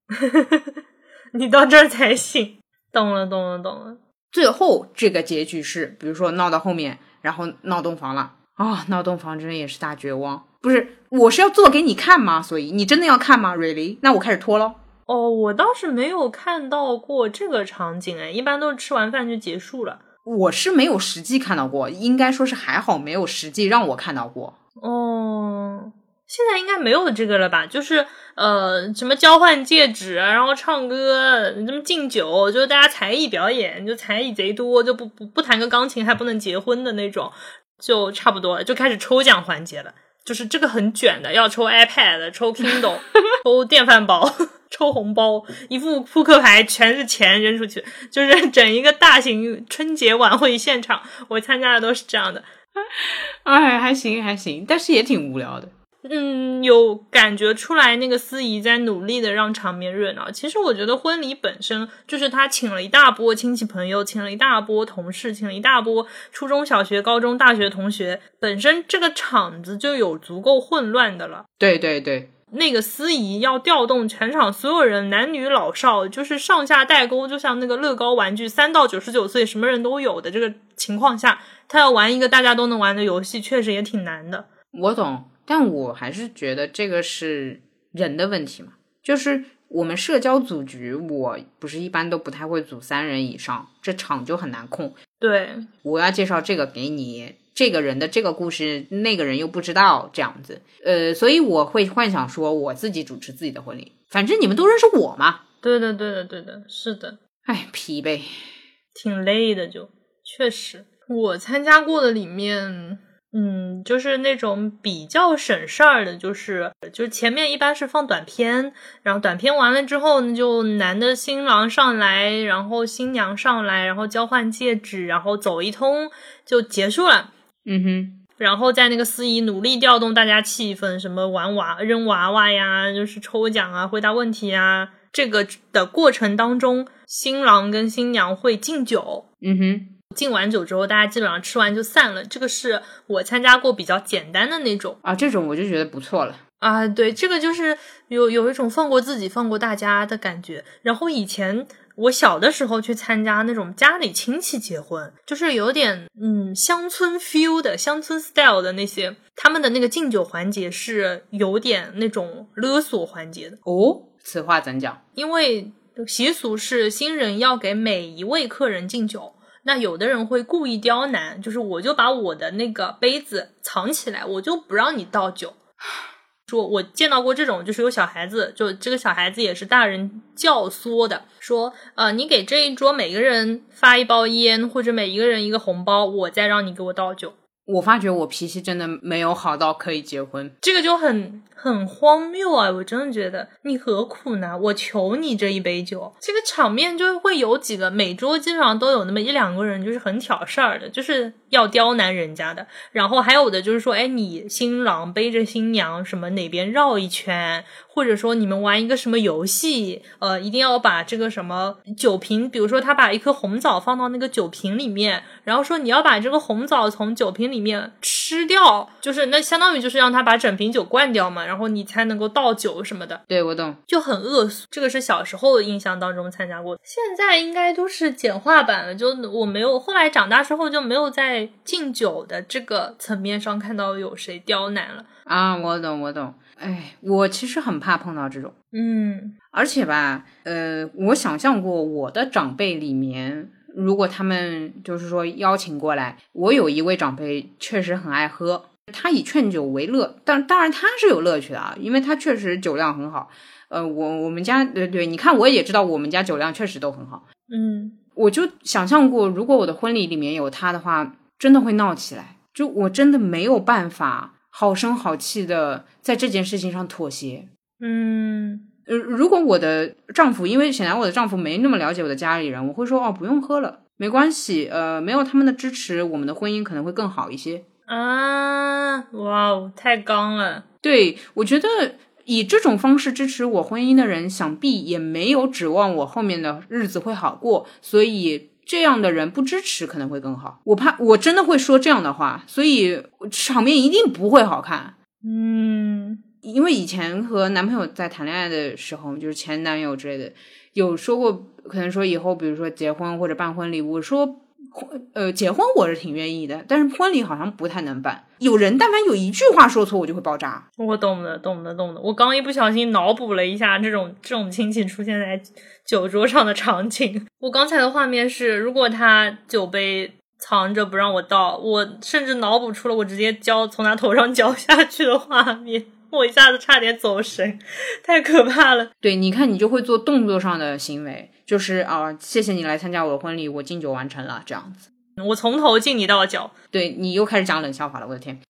你到这儿才醒，懂了，懂了，懂了。最后这个结局是，比如说闹到后面，然后闹洞房了啊！闹洞房真的也是大绝望。不是，我是要做给你看吗？所以你真的要看吗？Really？那我开始脱喽。哦，我倒是没有看到过这个场景哎，一般都是吃完饭就结束了。我是没有实际看到过，应该说是还好没有实际让我看到过。哦。现在应该没有这个了吧？就是呃，什么交换戒指，然后唱歌，什么敬酒，就是大家才艺表演，就才艺贼多，就不不不弹个钢琴还不能结婚的那种，就差不多了就开始抽奖环节了。就是这个很卷的，要抽 iPad，抽 Kindle，抽电饭煲，抽红包，一副扑克牌全是钱扔出去，就是整一个大型春节晚会现场。我参加的都是这样的，哎，还行还行，但是也挺无聊的。嗯，有感觉出来那个司仪在努力的让场面热闹。其实我觉得婚礼本身就是他请了一大波亲戚朋友，请了一大波同事，请了一大波初中小学、高中、大学同学，本身这个场子就有足够混乱的了。对对对。那个司仪要调动全场所有人，男女老少，就是上下代沟，就像那个乐高玩具，三到九十九岁什么人都有的这个情况下，他要玩一个大家都能玩的游戏，确实也挺难的。我懂，但我还是觉得这个是人的问题嘛，就是我们社交组局，我不是一般都不太会组三人以上，这场就很难控。对，我要介绍这个给你。这个人的这个故事，那个人又不知道这样子，呃，所以我会幻想说我自己主持自己的婚礼，反正你们都认识我嘛。对的，对的，对的，是的。哎，疲惫，挺累的，就确实。我参加过的里面，嗯，就是那种比较省事儿的，就是就是前面一般是放短片，然后短片完了之后呢，就男的新郎上来，然后新娘上来，然后交换戒指，然后走一通就结束了。嗯哼，然后在那个司仪努力调动大家气氛，什么玩娃、扔娃娃呀，就是抽奖啊、回答问题啊，这个的过程当中，新郎跟新娘会敬酒。嗯哼，敬完酒之后，大家基本上吃完就散了。这个是我参加过比较简单的那种啊，这种我就觉得不错了啊。对，这个就是有有一种放过自己、放过大家的感觉。然后以前。我小的时候去参加那种家里亲戚结婚，就是有点嗯乡村 feel 的乡村 style 的那些，他们的那个敬酒环节是有点那种勒索环节的哦。此话怎讲？因为习俗是新人要给每一位客人敬酒，那有的人会故意刁难，就是我就把我的那个杯子藏起来，我就不让你倒酒。说，我见到过这种，就是有小孩子，就这个小孩子也是大人教唆的，说，呃，你给这一桌每个人发一包烟，或者每一个人一个红包，我再让你给我倒酒。我发觉我脾气真的没有好到可以结婚，这个就很很荒谬啊！我真的觉得你何苦呢？我求你这一杯酒，这个场面就会有几个，每桌基本上都有那么一两个人，就是很挑事儿的，就是要刁难人家的。然后还有的就是说，哎，你新郎背着新娘什么哪边绕一圈。或者说你们玩一个什么游戏，呃，一定要把这个什么酒瓶，比如说他把一颗红枣放到那个酒瓶里面，然后说你要把这个红枣从酒瓶里面吃掉，就是那相当于就是让他把整瓶酒灌掉嘛，然后你才能够倒酒什么的。对，我懂，就很恶俗。这个是小时候的印象当中参加过，现在应该都是简化版了。就我没有后来长大之后就没有在敬酒的这个层面上看到有谁刁难了啊。我懂，我懂。哎，我其实很怕碰到这种，嗯，而且吧，呃，我想象过我的长辈里面，如果他们就是说邀请过来，我有一位长辈确实很爱喝，他以劝酒为乐，但当然他是有乐趣的啊，因为他确实酒量很好。呃，我我们家对对，你看我也知道我们家酒量确实都很好，嗯，我就想象过，如果我的婚礼里面有他的话，真的会闹起来，就我真的没有办法。好声好气的在这件事情上妥协，嗯，呃，如果我的丈夫，因为显然我的丈夫没那么了解我的家里人，我会说哦，不用喝了，没关系，呃，没有他们的支持，我们的婚姻可能会更好一些。啊，哇哦，太刚了，对我觉得以这种方式支持我婚姻的人，想必也没有指望我后面的日子会好过，所以。这样的人不支持可能会更好，我怕我真的会说这样的话，所以场面一定不会好看。嗯，因为以前和男朋友在谈恋爱的时候，就是前男友之类的，有说过，可能说以后比如说结婚或者办婚礼，我说。呃，结婚我是挺愿意的，但是婚礼好像不太能办。有人但凡有一句话说错，我就会爆炸。我懂的，懂的，懂的。我刚一不小心脑补了一下这种这种亲戚出现在酒桌上的场景。我刚才的画面是，如果他酒杯藏着不让我倒，我甚至脑补出了我直接浇从他头上浇下去的画面。我一下子差点走神，太可怕了。对，你看，你就会做动作上的行为，就是啊，谢谢你来参加我的婚礼，我敬酒完成了，这样子。我从头敬你到脚。对你又开始讲冷笑话了，我的天。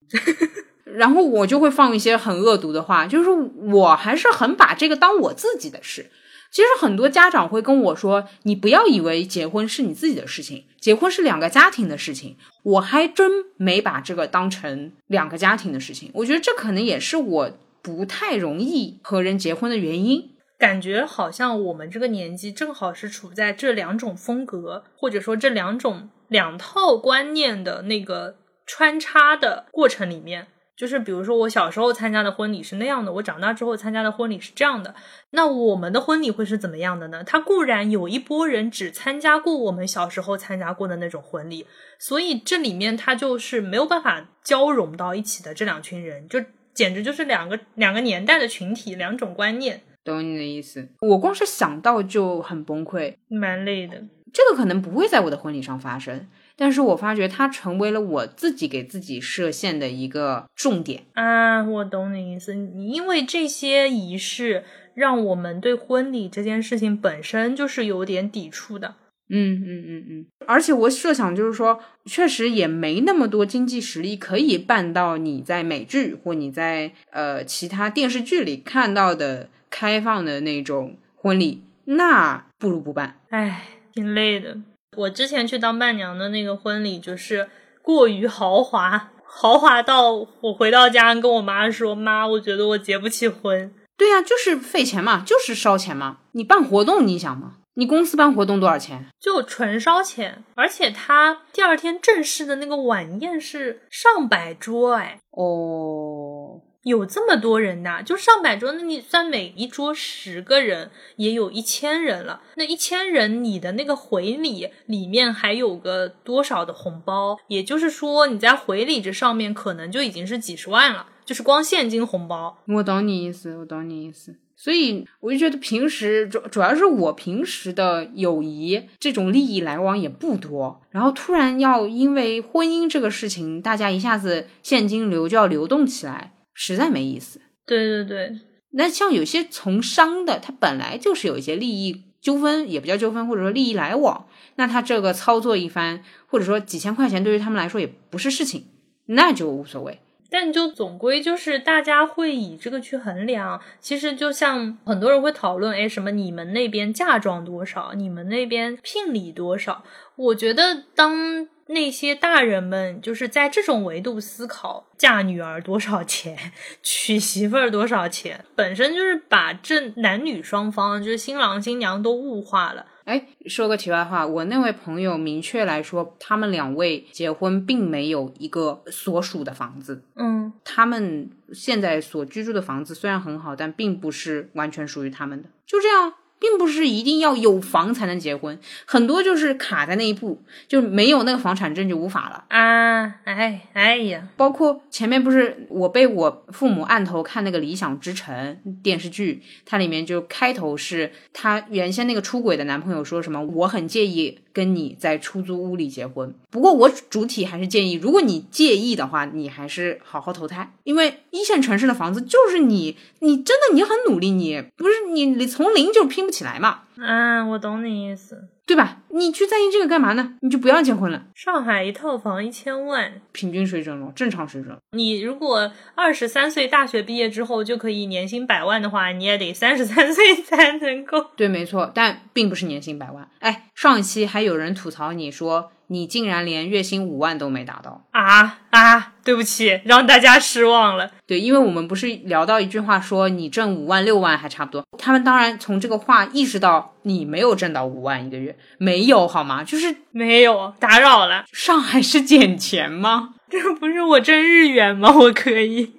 然后我就会放一些很恶毒的话，就是我还是很把这个当我自己的事。其实很多家长会跟我说：“你不要以为结婚是你自己的事情，结婚是两个家庭的事情。”我还真没把这个当成两个家庭的事情。我觉得这可能也是我不太容易和人结婚的原因。感觉好像我们这个年纪正好是处在这两种风格，或者说这两种两套观念的那个穿插的过程里面。就是比如说，我小时候参加的婚礼是那样的，我长大之后参加的婚礼是这样的。那我们的婚礼会是怎么样的呢？他固然有一波人只参加过我们小时候参加过的那种婚礼，所以这里面他就是没有办法交融到一起的这两群人，就简直就是两个两个年代的群体，两种观念。懂你的意思，我光是想到就很崩溃，蛮累的。这个可能不会在我的婚礼上发生。但是我发觉它成为了我自己给自己设限的一个重点啊！我懂你意思，你因为这些仪式，让我们对婚礼这件事情本身就是有点抵触的。嗯嗯嗯嗯，而且我设想就是说，确实也没那么多经济实力可以办到你在美剧或你在呃其他电视剧里看到的开放的那种婚礼，那不如不办。唉，挺累的。我之前去当伴娘的那个婚礼，就是过于豪华，豪华到我回到家跟我妈说：“妈，我觉得我结不起婚。”对呀，就是费钱嘛，就是烧钱嘛。你办活动，你想嘛，你公司办活动多少钱？就纯烧钱，而且他第二天正式的那个晚宴是上百桌，哎，哦。有这么多人呐，就上百桌，那你算每一桌十个人，也有一千人了。那一千人，你的那个回礼里面还有个多少的红包？也就是说，你在回礼这上面可能就已经是几十万了，就是光现金红包。我懂你意思，我懂你意思。所以我就觉得平时主主要是我平时的友谊这种利益来往也不多，然后突然要因为婚姻这个事情，大家一下子现金流就要流动起来。实在没意思。对对对，那像有些从商的，他本来就是有一些利益纠纷，也不叫纠纷，或者说利益来往，那他这个操作一番，或者说几千块钱对于他们来说也不是事情，那就无所谓。但就总归就是大家会以这个去衡量。其实就像很多人会讨论，哎，什么你们那边嫁妆多少，你们那边聘礼多少？我觉得当。那些大人们就是在这种维度思考嫁女儿多少钱，娶媳妇儿多少钱，本身就是把这男女双方，就是新郎新娘都物化了。哎，说个题外话，我那位朋友明确来说，他们两位结婚并没有一个所属的房子。嗯，他们现在所居住的房子虽然很好，但并不是完全属于他们的。就这样。并不是一定要有房才能结婚，很多就是卡在那一步，就没有那个房产证就无法了啊！哎哎呀，包括前面不是我被我父母按头看那个《理想之城》电视剧，它里面就开头是她原先那个出轨的男朋友说什么，我很介意。跟你在出租屋里结婚，不过我主体还是建议，如果你介意的话，你还是好好投胎，因为一线城市的房子就是你，你真的你很努力，你不是你你从零就拼不起来嘛。嗯，我懂你意思，对吧？你去在意这个干嘛呢？你就不要结婚了。上海一套房一千万，平均水准了，正常水准。你如果二十三岁大学毕业之后就可以年薪百万的话，你也得三十三岁才能够。对，没错，但并不是年薪百万。哎，上一期还有人吐槽你说。你竟然连月薪五万都没达到啊啊！对不起，让大家失望了。对，因为我们不是聊到一句话说你挣五万六万还差不多，他们当然从这个话意识到你没有挣到五万一个月，没有好吗？就是没有打扰了。上海是捡钱吗？这不是我挣日元吗？我可以。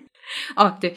哦，对，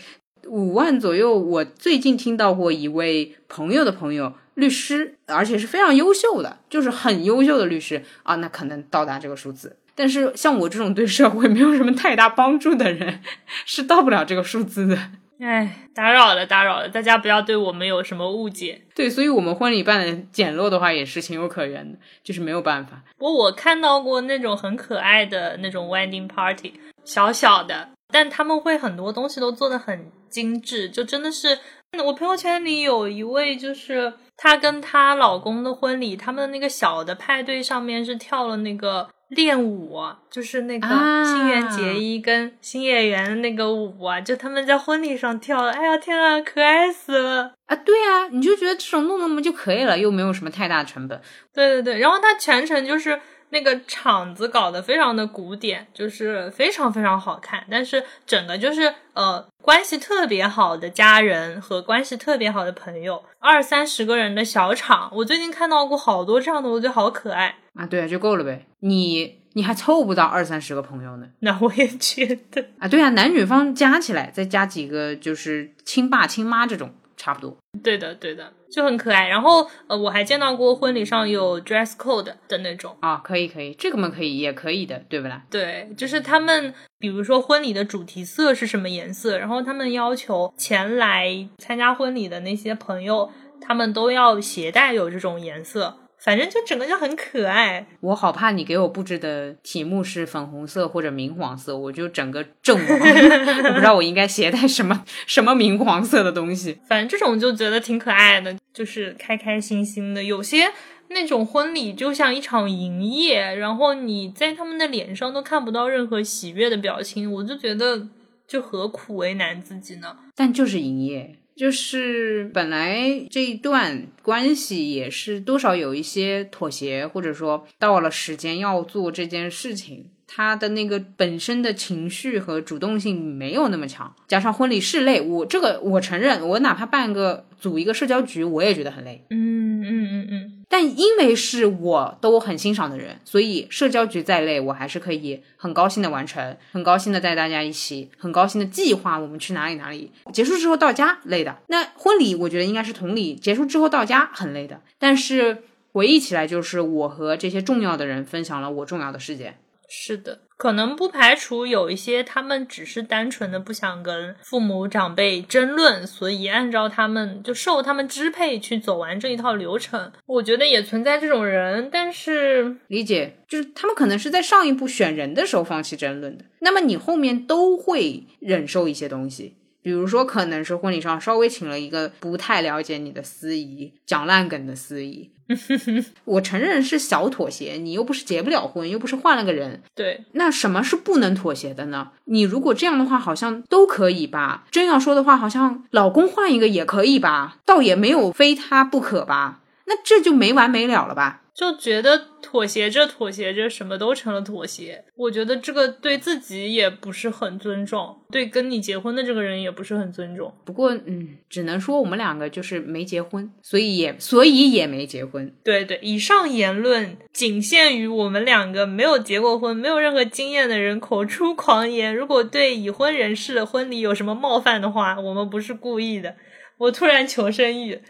五万左右。我最近听到过一位朋友的朋友。律师，而且是非常优秀的，就是很优秀的律师啊，那可能到达这个数字。但是像我这种对社会没有什么太大帮助的人，是到不了这个数字的。哎，打扰了，打扰了，大家不要对我们有什么误解。对，所以我们婚礼办的简陋的话，也是情有可原的，就是没有办法。不过我看到过那种很可爱的那种 wedding party，小小的，但他们会很多东西都做的很精致，就真的是。我朋友圈里有一位，就是她跟她老公的婚礼，他们的那个小的派对上面是跳了那个练舞，就是那个啊新垣结衣跟新演员的那个舞啊，就他们在婚礼上跳的，哎呀天啊，可爱死了！啊，对啊，你就觉得这种弄弄嘛就可以了，又没有什么太大成本。对对对，然后他全程就是那个场子搞得非常的古典，就是非常非常好看，但是整个就是呃关系特别好的家人和关系特别好的朋友，二三十个人的小场，我最近看到过好多这样的，我觉得好可爱。啊，对啊，就够了呗。你你还凑不到二三十个朋友呢。那我也觉得，啊，对啊，男女方加起来再加几个就是亲爸亲妈这种，差不多。对的对的，就很可爱。然后呃，我还见到过婚礼上有 dress code 的那种。啊，可以可以，这个嘛可以，也可以的，对不啦？对，就是他们，比如说婚礼的主题色是什么颜色，然后他们要求前来参加婚礼的那些朋友，他们都要携带有这种颜色，反正就整个就很可爱。我好怕你给我布置的题目是粉红色或者明黄色，我就整个阵亡，我不知道我应该携带什么什么明黄色的东西。反正这种就觉得挺可爱的，就是开开心心的。有些那种婚礼就像一场营业，然后你在他们的脸上都看不到任何喜悦的表情，我就觉得就何苦为难自己呢？但就是营业，就是本来这一段关系也是多少有一些妥协，或者说到了时间要做这件事情，他的那个本身的情绪和主动性没有那么强，加上婚礼是累，我这个我承认，我哪怕办个组一个社交局，我也觉得很累。嗯嗯嗯嗯。但因为是我都很欣赏的人，所以社交局再累，我还是可以很高兴的完成，很高兴的带大家一起，很高兴的计划我们去哪里哪里。结束之后到家累的，那婚礼我觉得应该是同理，结束之后到家很累的。但是回忆起来，就是我和这些重要的人分享了我重要的事件。是的，可能不排除有一些他们只是单纯的不想跟父母长辈争论，所以按照他们就受他们支配去走完这一套流程。我觉得也存在这种人，但是理解，就是他们可能是在上一步选人的时候放弃争论的，那么你后面都会忍受一些东西。比如说，可能是婚礼上稍微请了一个不太了解你的司仪，讲烂梗的司仪。我承认是小妥协，你又不是结不了婚，又不是换了个人。对，那什么是不能妥协的呢？你如果这样的话，好像都可以吧？真要说的话，好像老公换一个也可以吧？倒也没有非他不可吧？那这就没完没了了吧？就觉得妥协着妥协着，什么都成了妥协。我觉得这个对自己也不是很尊重，对跟你结婚的这个人也不是很尊重。不过，嗯，只能说我们两个就是没结婚，所以也所以也没结婚。对对，以上言论仅限于我们两个没有结过婚、没有任何经验的人口出狂言。如果对已婚人士的婚礼有什么冒犯的话，我们不是故意的。我突然求生欲，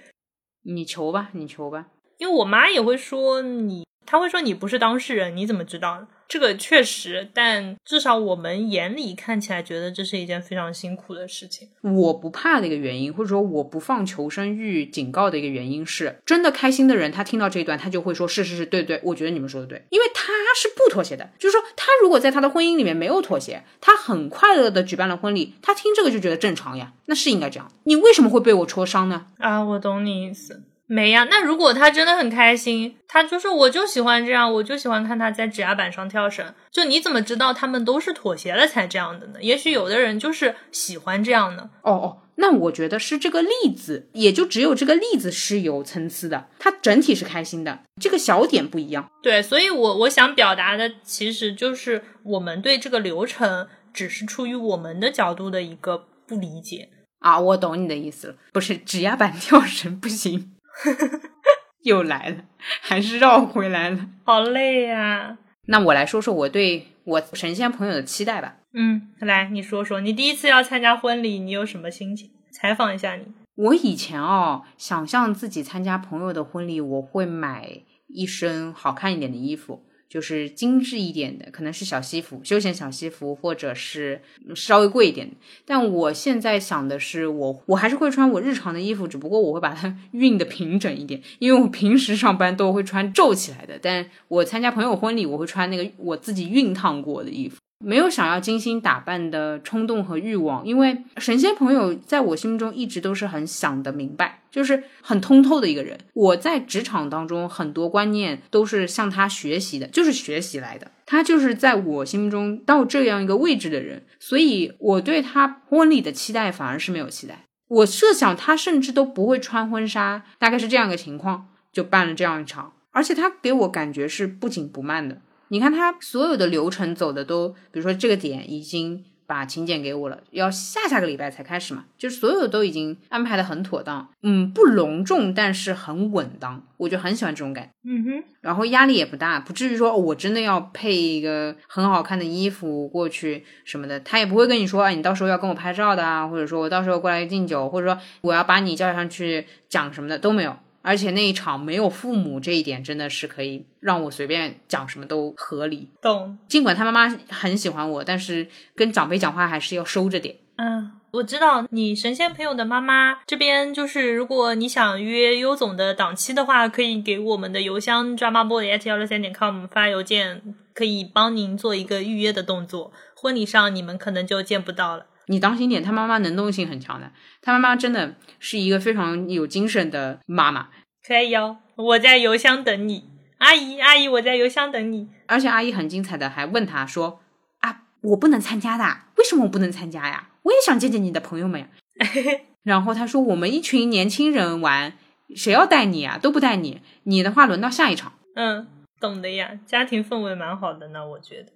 你求吧，你求吧。因为我妈也会说你，她会说你不是当事人，你怎么知道呢？这个确实，但至少我们眼里看起来觉得这是一件非常辛苦的事情。我不怕的一个原因，或者说我不放求生欲警告的一个原因是，真的开心的人，他听到这一段，他就会说是是是，对对，我觉得你们说的对，因为他是不妥协的，就是说他如果在他的婚姻里面没有妥协，他很快乐的举办了婚礼，他听这个就觉得正常呀，那是应该这样。你为什么会被我戳伤呢？啊，我懂你意思。没呀，那如果他真的很开心，他就是我就喜欢这样，我就喜欢看他在指压板上跳绳。就你怎么知道他们都是妥协了才这样的呢？也许有的人就是喜欢这样的。哦哦，那我觉得是这个例子，也就只有这个例子是有层次的，它整体是开心的，这个小点不一样。对，所以我我想表达的其实就是我们对这个流程只是出于我们的角度的一个不理解啊。我懂你的意思了，不是指压板跳绳不行。又来了，还是绕回来了，好累呀。那我来说说我对我神仙朋友的期待吧。嗯，来你说说，你第一次要参加婚礼，你有什么心情？采访一下你。我以前哦，想象自己参加朋友的婚礼，我会买一身好看一点的衣服。就是精致一点的，可能是小西服、休闲小西服，或者是稍微贵一点。但我现在想的是，我我还是会穿我日常的衣服，只不过我会把它 熨的平整一点，因为我平时上班都会穿皱起来的。但我参加朋友婚礼，我会穿那个我自己熨烫过的衣服。没有想要精心打扮的冲动和欲望，因为神仙朋友在我心目中一直都是很想得明白，就是很通透的一个人。我在职场当中很多观念都是向他学习的，就是学习来的。他就是在我心目中到这样一个位置的人，所以我对他婚礼的期待反而是没有期待。我设想他甚至都不会穿婚纱，大概是这样一个情况，就办了这样一场，而且他给我感觉是不紧不慢的。你看他所有的流程走的都，比如说这个点已经。把请柬给我了，要下下个礼拜才开始嘛，就是所有都已经安排的很妥当，嗯，不隆重，但是很稳当，我就很喜欢这种感，嗯哼，然后压力也不大，不至于说我真的要配一个很好看的衣服过去什么的，他也不会跟你说，哎，你到时候要跟我拍照的啊，或者说我到时候过来敬酒，或者说我要把你叫上去讲什么的都没有。而且那一场没有父母，这一点真的是可以让我随便讲什么都合理。懂。尽管他妈妈很喜欢我，但是跟长辈讲话还是要收着点。嗯，我知道你神仙朋友的妈妈这边就是，如果你想约优总的档期的话，可以给我们的邮箱 dramaboy@ 幺六三点 com 发邮件，可以帮您做一个预约的动作。婚礼上你们可能就见不到了。你当心点，他妈妈能动性很强的，他妈妈真的是一个非常有精神的妈妈。可以哦，我在邮箱等你，阿姨，阿姨，我在邮箱等你。而且阿姨很精彩的，还问他说：“啊，我不能参加的，为什么我不能参加呀？我也想见见你的朋友们呀。”然后他说：“我们一群年轻人玩，谁要带你啊？都不带你，你的话轮到下一场。”嗯，懂的呀，家庭氛围蛮好的呢，我觉得。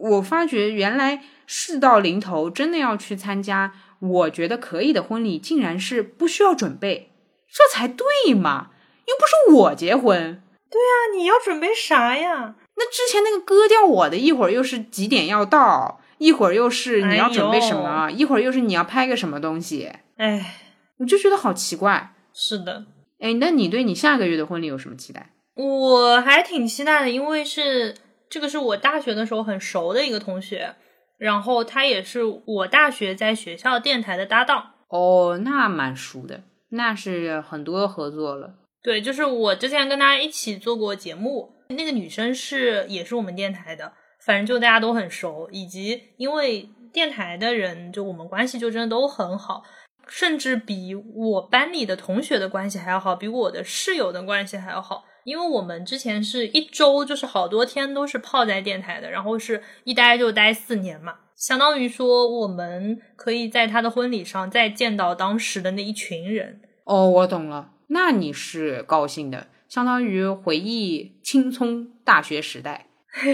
我发觉原来事到临头，真的要去参加，我觉得可以的婚礼，竟然是不需要准备，这才对嘛！又不是我结婚，对啊，你要准备啥呀？那之前那个割掉我的，一会儿又是几点要到，一会儿又是你要准备什么，一会儿又是你要拍个什么东西，哎，我就觉得好奇怪。是的，哎，那你对你下个月的婚礼有什么期待？我还挺期待的，因为是。这个是我大学的时候很熟的一个同学，然后他也是我大学在学校电台的搭档。哦，那蛮熟的，那是很多合作了。对，就是我之前跟他一起做过节目，那个女生是也是我们电台的，反正就大家都很熟，以及因为电台的人就我们关系就真的都很好，甚至比我班里的同学的关系还要好，比我的室友的关系还要好。因为我们之前是一周就是好多天都是泡在电台的，然后是一待就待四年嘛，相当于说我们可以在他的婚礼上再见到当时的那一群人。哦，我懂了，那你是高兴的，相当于回忆青葱大学时代，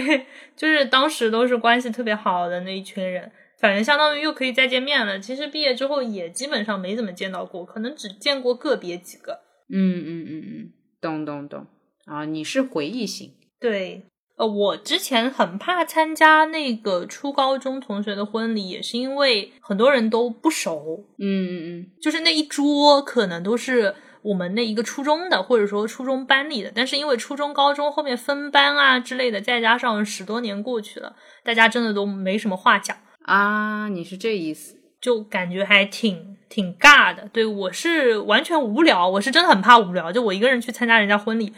就是当时都是关系特别好的那一群人，反正相当于又可以再见面了。其实毕业之后也基本上没怎么见到过，可能只见过个别几个。嗯嗯嗯嗯，懂懂懂。啊，你是回忆型，对，呃，我之前很怕参加那个初高中同学的婚礼，也是因为很多人都不熟，嗯嗯嗯，就是那一桌可能都是我们那一个初中的，或者说初中班里的，但是因为初中、高中后面分班啊之类的，再加上十多年过去了，大家真的都没什么话讲啊，你是这意思，就感觉还挺挺尬的。对我是完全无聊，我是真的很怕无聊，就我一个人去参加人家婚礼。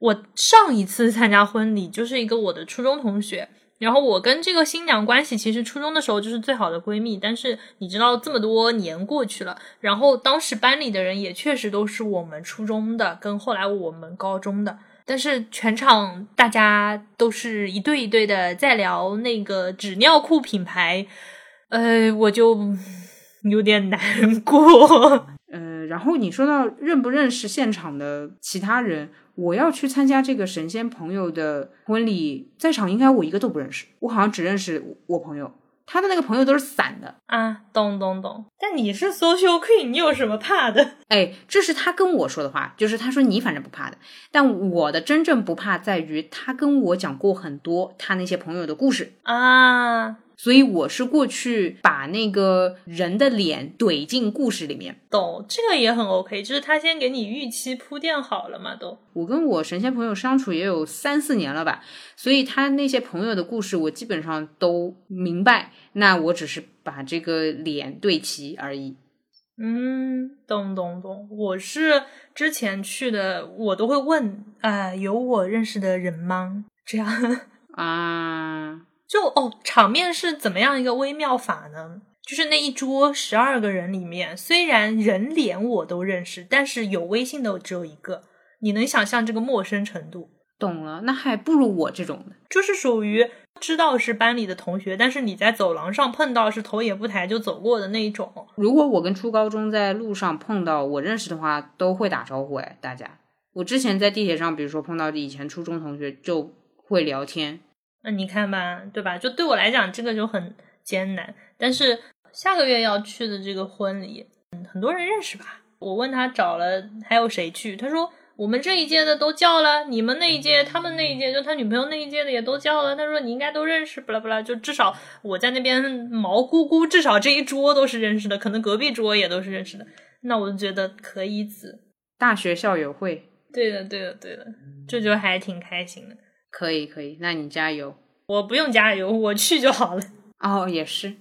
我上一次参加婚礼就是一个我的初中同学，然后我跟这个新娘关系其实初中的时候就是最好的闺蜜，但是你知道这么多年过去了，然后当时班里的人也确实都是我们初中的，跟后来我们高中的，但是全场大家都是一对一对的在聊那个纸尿裤品牌，呃，我就有点难过。呃，然后你说到认不认识现场的其他人。我要去参加这个神仙朋友的婚礼，在场应该我一个都不认识，我好像只认识我朋友，他的那个朋友都是散的啊，懂懂懂。但你是 social queen，你有什么怕的？哎，这是他跟我说的话，就是他说你反正不怕的，但我的真正不怕在于他跟我讲过很多他那些朋友的故事啊。所以我是过去把那个人的脸怼进故事里面，懂这个也很 OK，就是他先给你预期铺垫好了嘛，都。我跟我神仙朋友相处也有三四年了吧，所以他那些朋友的故事我基本上都明白，那我只是把这个脸对齐而已。嗯，懂懂懂，我是之前去的，我都会问啊，有我认识的人吗？这样 啊。就哦，场面是怎么样一个微妙法呢？就是那一桌十二个人里面，虽然人脸我都认识，但是有微信的只有一个。你能想象这个陌生程度？懂了，那还不如我这种的，就是属于知道是班里的同学，但是你在走廊上碰到是头也不抬就走过的那一种。如果我跟初高中在路上碰到我认识的话，都会打招呼哎，大家。我之前在地铁上，比如说碰到以前初中同学，就会聊天。那你看吧，对吧？就对我来讲，这个就很艰难。但是下个月要去的这个婚礼，嗯，很多人认识吧？我问他找了还有谁去，他说。我们这一届的都叫了，你们那一届，他们那一届，就他女朋友那一届的也都叫了。他说你应该都认识，不啦不啦，就至少我在那边毛咕咕，至少这一桌都是认识的，可能隔壁桌也都是认识的。那我就觉得可以子大学校友会，对的对的对的，这就还挺开心的。可以可以，那你加油，我不用加油，我去就好了。哦，也是，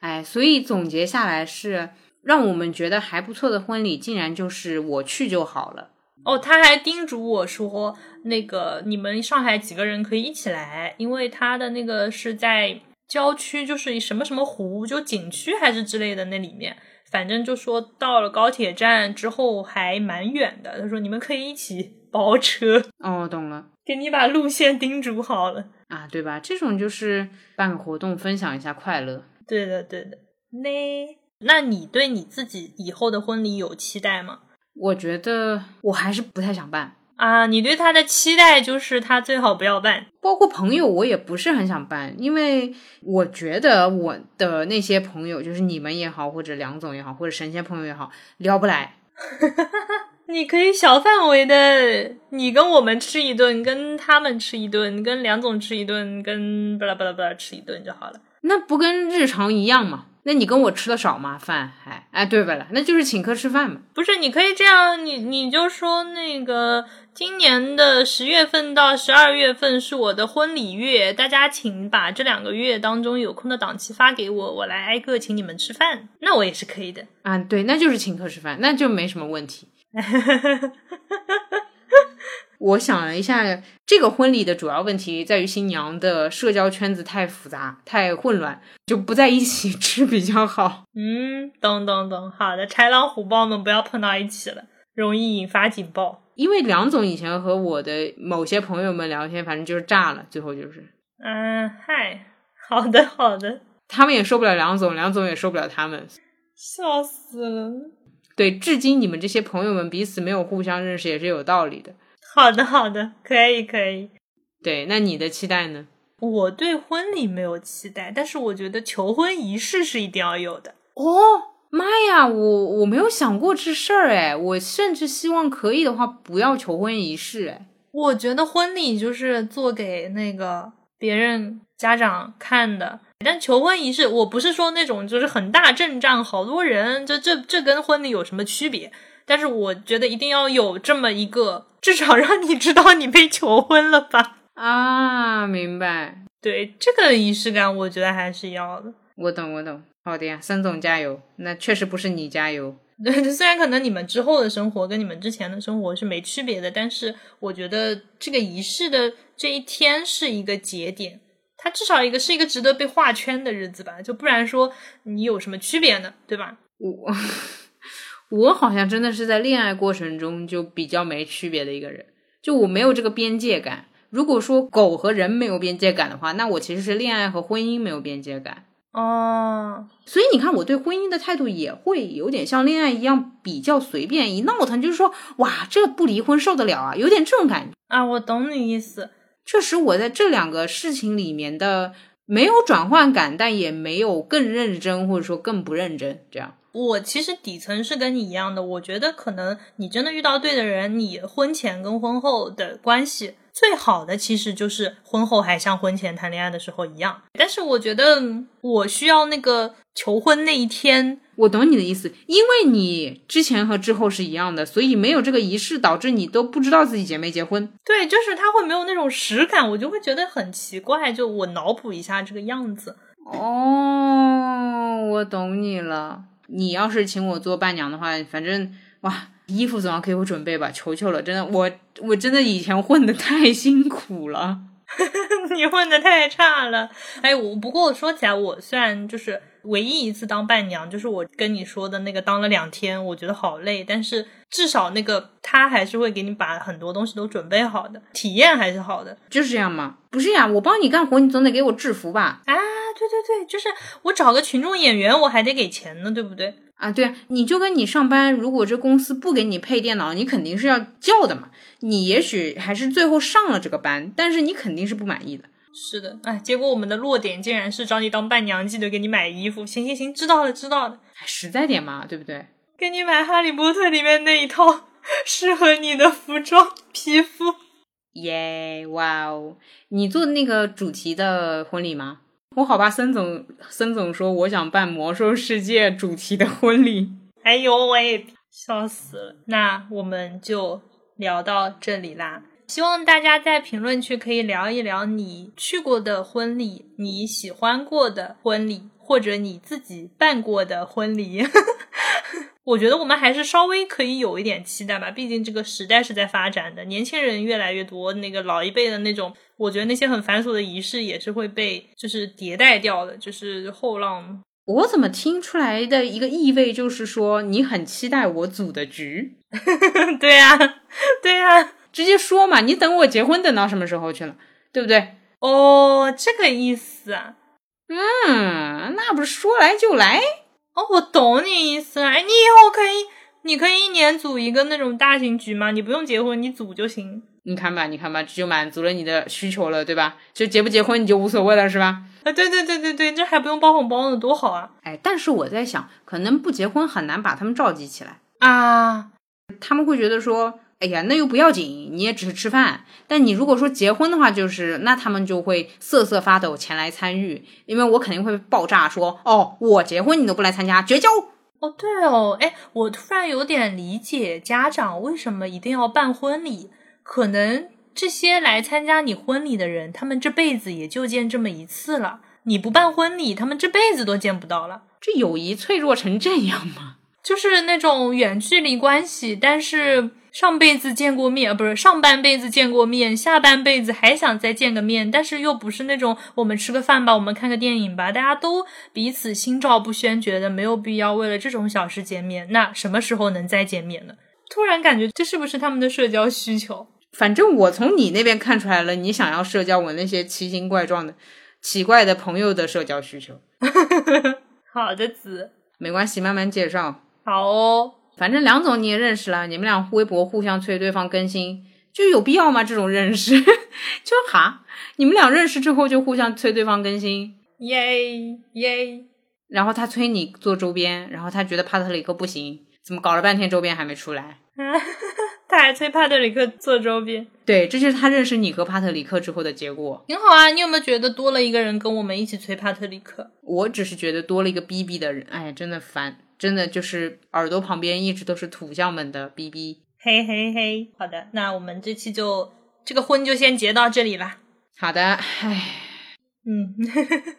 哎，所以总结下来是让我们觉得还不错的婚礼，竟然就是我去就好了。哦，他还叮嘱我说，那个你们上海几个人可以一起来，因为他的那个是在郊区，就是什么什么湖，就景区还是之类的那里面，反正就说到了高铁站之后还蛮远的。他说你们可以一起包车。哦，懂了，给你把路线叮嘱好了啊，对吧？这种就是办个活动，分享一下快乐。对的，对的。那那你对你自己以后的婚礼有期待吗？我觉得我还是不太想办啊！你对他的期待就是他最好不要办，包括朋友，我也不是很想办，因为我觉得我的那些朋友，就是你们也好，或者梁总也好，或者神仙朋友也好，聊不来。你可以小范围的，你跟我们吃一顿，跟他们吃一顿，跟梁总吃一顿，跟巴拉巴拉巴拉吃一顿就好了。那不跟日常一样吗？那你跟我吃的少吗？饭还哎，对吧了，那就是请客吃饭嘛。不是，你可以这样，你你就说那个今年的十月份到十二月份是我的婚礼月，大家请把这两个月当中有空的档期发给我，我来挨个请你们吃饭，那我也是可以的啊。对，那就是请客吃饭，那就没什么问题。我想了一下，这个婚礼的主要问题在于新娘的社交圈子太复杂、太混乱，就不在一起 吃比较好。嗯，懂懂懂，好的，豺狼虎豹们不要碰到一起了，容易引发警报。因为梁总以前和我的某些朋友们聊天，反正就是炸了，最后就是，嗯，嗨，好的好的，他们也受不了梁总，梁总也受不了他们，笑死了。对，至今你们这些朋友们彼此没有互相认识，也是有道理的。好的，好的，可以，可以。对，那你的期待呢？我对婚礼没有期待，但是我觉得求婚仪式是一定要有的。哦，妈呀，我我没有想过这事儿哎，我甚至希望可以的话不要求婚仪式哎。我觉得婚礼就是做给那个别人家长看的，但求婚仪式我不是说那种就是很大阵仗，好多人，这这这跟婚礼有什么区别？但是我觉得一定要有这么一个，至少让你知道你被求婚了吧？啊，明白。对这个仪式感，我觉得还是要的。我懂，我懂。好的呀，孙总加油。那确实不是你加油。对，虽然可能你们之后的生活跟你们之前的生活是没区别的，但是我觉得这个仪式的这一天是一个节点，它至少一个是一个值得被画圈的日子吧？就不然说你有什么区别呢？对吧？我。我好像真的是在恋爱过程中就比较没区别的一个人，就我没有这个边界感。如果说狗和人没有边界感的话，那我其实是恋爱和婚姻没有边界感哦。所以你看，我对婚姻的态度也会有点像恋爱一样，比较随便，一闹腾就是说，哇，这不离婚受得了啊，有点这种感觉啊。我懂你意思，确实我在这两个事情里面的没有转换感，但也没有更认真或者说更不认真这样。我其实底层是跟你一样的，我觉得可能你真的遇到对的人，你婚前跟婚后的关系最好的其实就是婚后还像婚前谈恋爱的时候一样。但是我觉得我需要那个求婚那一天，我懂你的意思，因为你之前和之后是一样的，所以没有这个仪式，导致你都不知道自己结没结婚。对，就是他会没有那种实感，我就会觉得很奇怪。就我脑补一下这个样子。哦，我懂你了。你要是请我做伴娘的话，反正哇，衣服总要给我准备吧，求求了，真的，我我真的以前混的太辛苦了，你混的太差了。哎，我不过说起来，我虽然就是唯一一次当伴娘，就是我跟你说的那个当了两天，我觉得好累，但是至少那个他还是会给你把很多东西都准备好的，体验还是好的。就是这样嘛？不是呀，我帮你干活，你总得给我制服吧？啊，对对对，就是我找个群众演员，我还得给钱呢，对不对？啊，对啊，你就跟你上班，如果这公司不给你配电脑，你肯定是要叫的嘛。你也许还是最后上了这个班，但是你肯定是不满意的。是的，哎，结果我们的落点竟然是找你当伴娘，记得给你买衣服。行行行，知道了知道了，实在点嘛，对不对？给你买《哈利波特》里面那一套适合你的服装皮肤。耶，哇哦！你做的那个主题的婚礼吗？我好吧，森总，森总说我想办魔兽世界主题的婚礼。哎呦喂，笑死了！那我们就聊到这里啦。希望大家在评论区可以聊一聊你去过的婚礼，你喜欢过的婚礼，或者你自己办过的婚礼。我觉得我们还是稍微可以有一点期待吧，毕竟这个时代是在发展的，年轻人越来越多，那个老一辈的那种，我觉得那些很繁琐的仪式也是会被就是迭代掉的，就是后浪。我怎么听出来的一个意味就是说你很期待我组的局？对呀，对呀。直接说嘛，你等我结婚等到什么时候去了，对不对？哦，这个意思啊。嗯，那不是说来就来哦。我懂你意思了。哎，你以后可以，你可以一年组一个那种大型局吗？你不用结婚，你组就行。你看吧，你看吧，这就满足了你的需求了，对吧？就结不结婚你就无所谓了，是吧？啊，对对对对对，这还不用包红包呢，多好啊！哎，但是我在想，可能不结婚很难把他们召集起来啊。他们会觉得说。哎呀，那又不要紧，你也只是吃饭。但你如果说结婚的话，就是那他们就会瑟瑟发抖前来参与，因为我肯定会爆炸说，哦，我结婚你都不来参加，绝交。哦，对哦，哎，我突然有点理解家长为什么一定要办婚礼，可能这些来参加你婚礼的人，他们这辈子也就见这么一次了。你不办婚礼，他们这辈子都见不到了。这友谊脆弱成这样吗？就是那种远距离关系，但是。上辈子见过面，不是上半辈子见过面，下半辈子还想再见个面，但是又不是那种我们吃个饭吧，我们看个电影吧，大家都彼此心照不宣，觉得没有必要为了这种小事见面。那什么时候能再见面呢？突然感觉这是不是他们的社交需求？反正我从你那边看出来了，你想要社交我那些奇形怪状的、奇怪的朋友的社交需求。好的，子，没关系，慢慢介绍。好哦。反正梁总你也认识了，你们俩微博互相催对方更新，就有必要吗？这种认识，就哈，你们俩认识之后就互相催对方更新，耶耶。然后他催你做周边，然后他觉得帕特里克不行，怎么搞了半天周边还没出来？他还催帕特里克做周边，对，这就是他认识你和帕特里克之后的结果。挺好啊，你有没有觉得多了一个人跟我们一起催帕特里克？我只是觉得多了一个逼逼的人，哎，真的烦。真的就是耳朵旁边一直都是土象们的逼逼嘿嘿嘿，好的，那我们这期就这个婚就先结到这里了。好的，唉，嗯，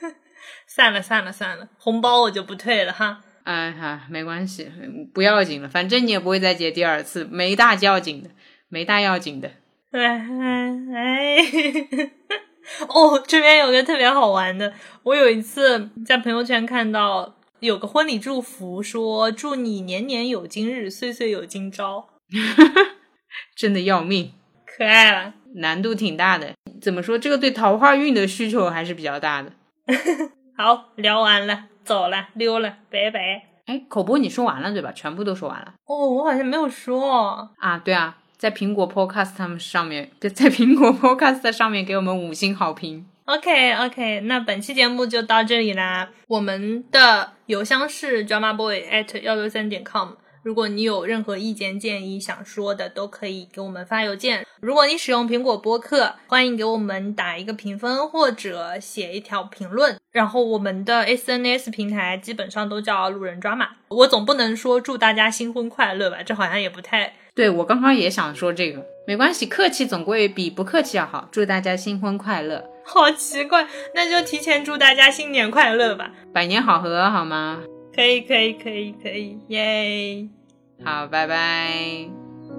算了算了算了，红包我就不退了哈。哎哈，没关系，不要紧了，反正你也不会再结第二次，没大要紧的，没大要紧的。哎哎，哦，这边有个特别好玩的，我有一次在朋友圈看到。有个婚礼祝福，说祝你年年有今日，岁岁有今朝，真的要命，可爱了，难度挺大的。怎么说？这个对桃花运的需求还是比较大的。好，聊完了，走了，溜了，拜拜。哎，口播你说完了对吧？全部都说完了。哦，我好像没有说啊。对啊，在苹果 Podcast 他们上面，在在苹果 Podcast 上面给我们五星好评。OK OK，那本期节目就到这里啦。我们的邮箱是 dramaboy at 幺六三点 com。如果你有任何意见建议想说的，都可以给我们发邮件。如果你使用苹果播客，欢迎给我们打一个评分或者写一条评论。然后我们的 SNS 平台基本上都叫路人抓马。我总不能说祝大家新婚快乐吧？这好像也不太对，我刚刚也想说这个，没关系，客气总归比不客气要好。祝大家新婚快乐，好奇怪，那就提前祝大家新年快乐吧，百年好合好吗？可以可以可以可以。耶，好，拜拜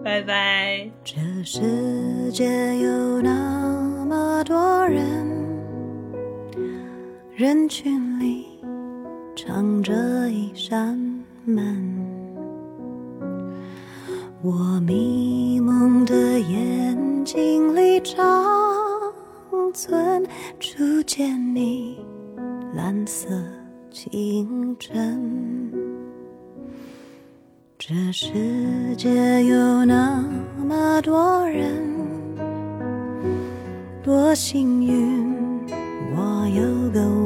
拜拜。这世界有那么多人，人群里藏着一扇门。我迷蒙的眼睛里长存初见你蓝色清晨。这世界有那么多人，多幸运，我有个。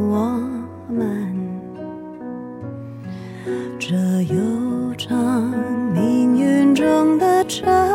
着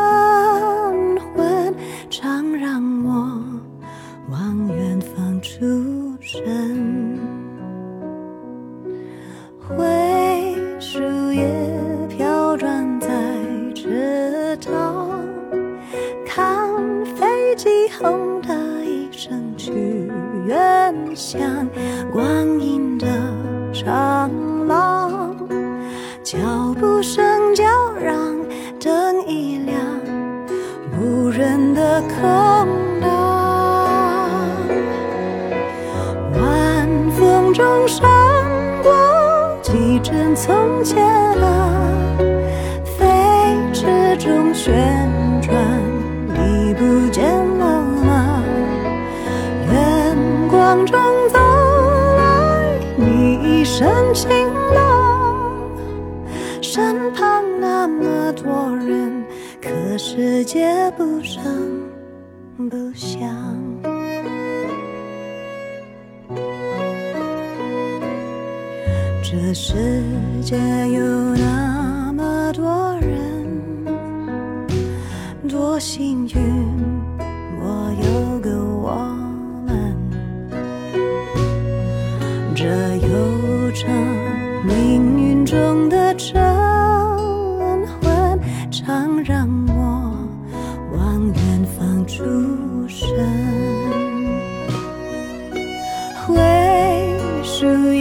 见了，飞驰中旋转，你不见了吗？远光中走来，你一身晴朗，身旁那么多人，可世界不。这世界有那么多人，多幸运我有个我们。这悠长命运中的晨昏，常让我往远方出神，会属于。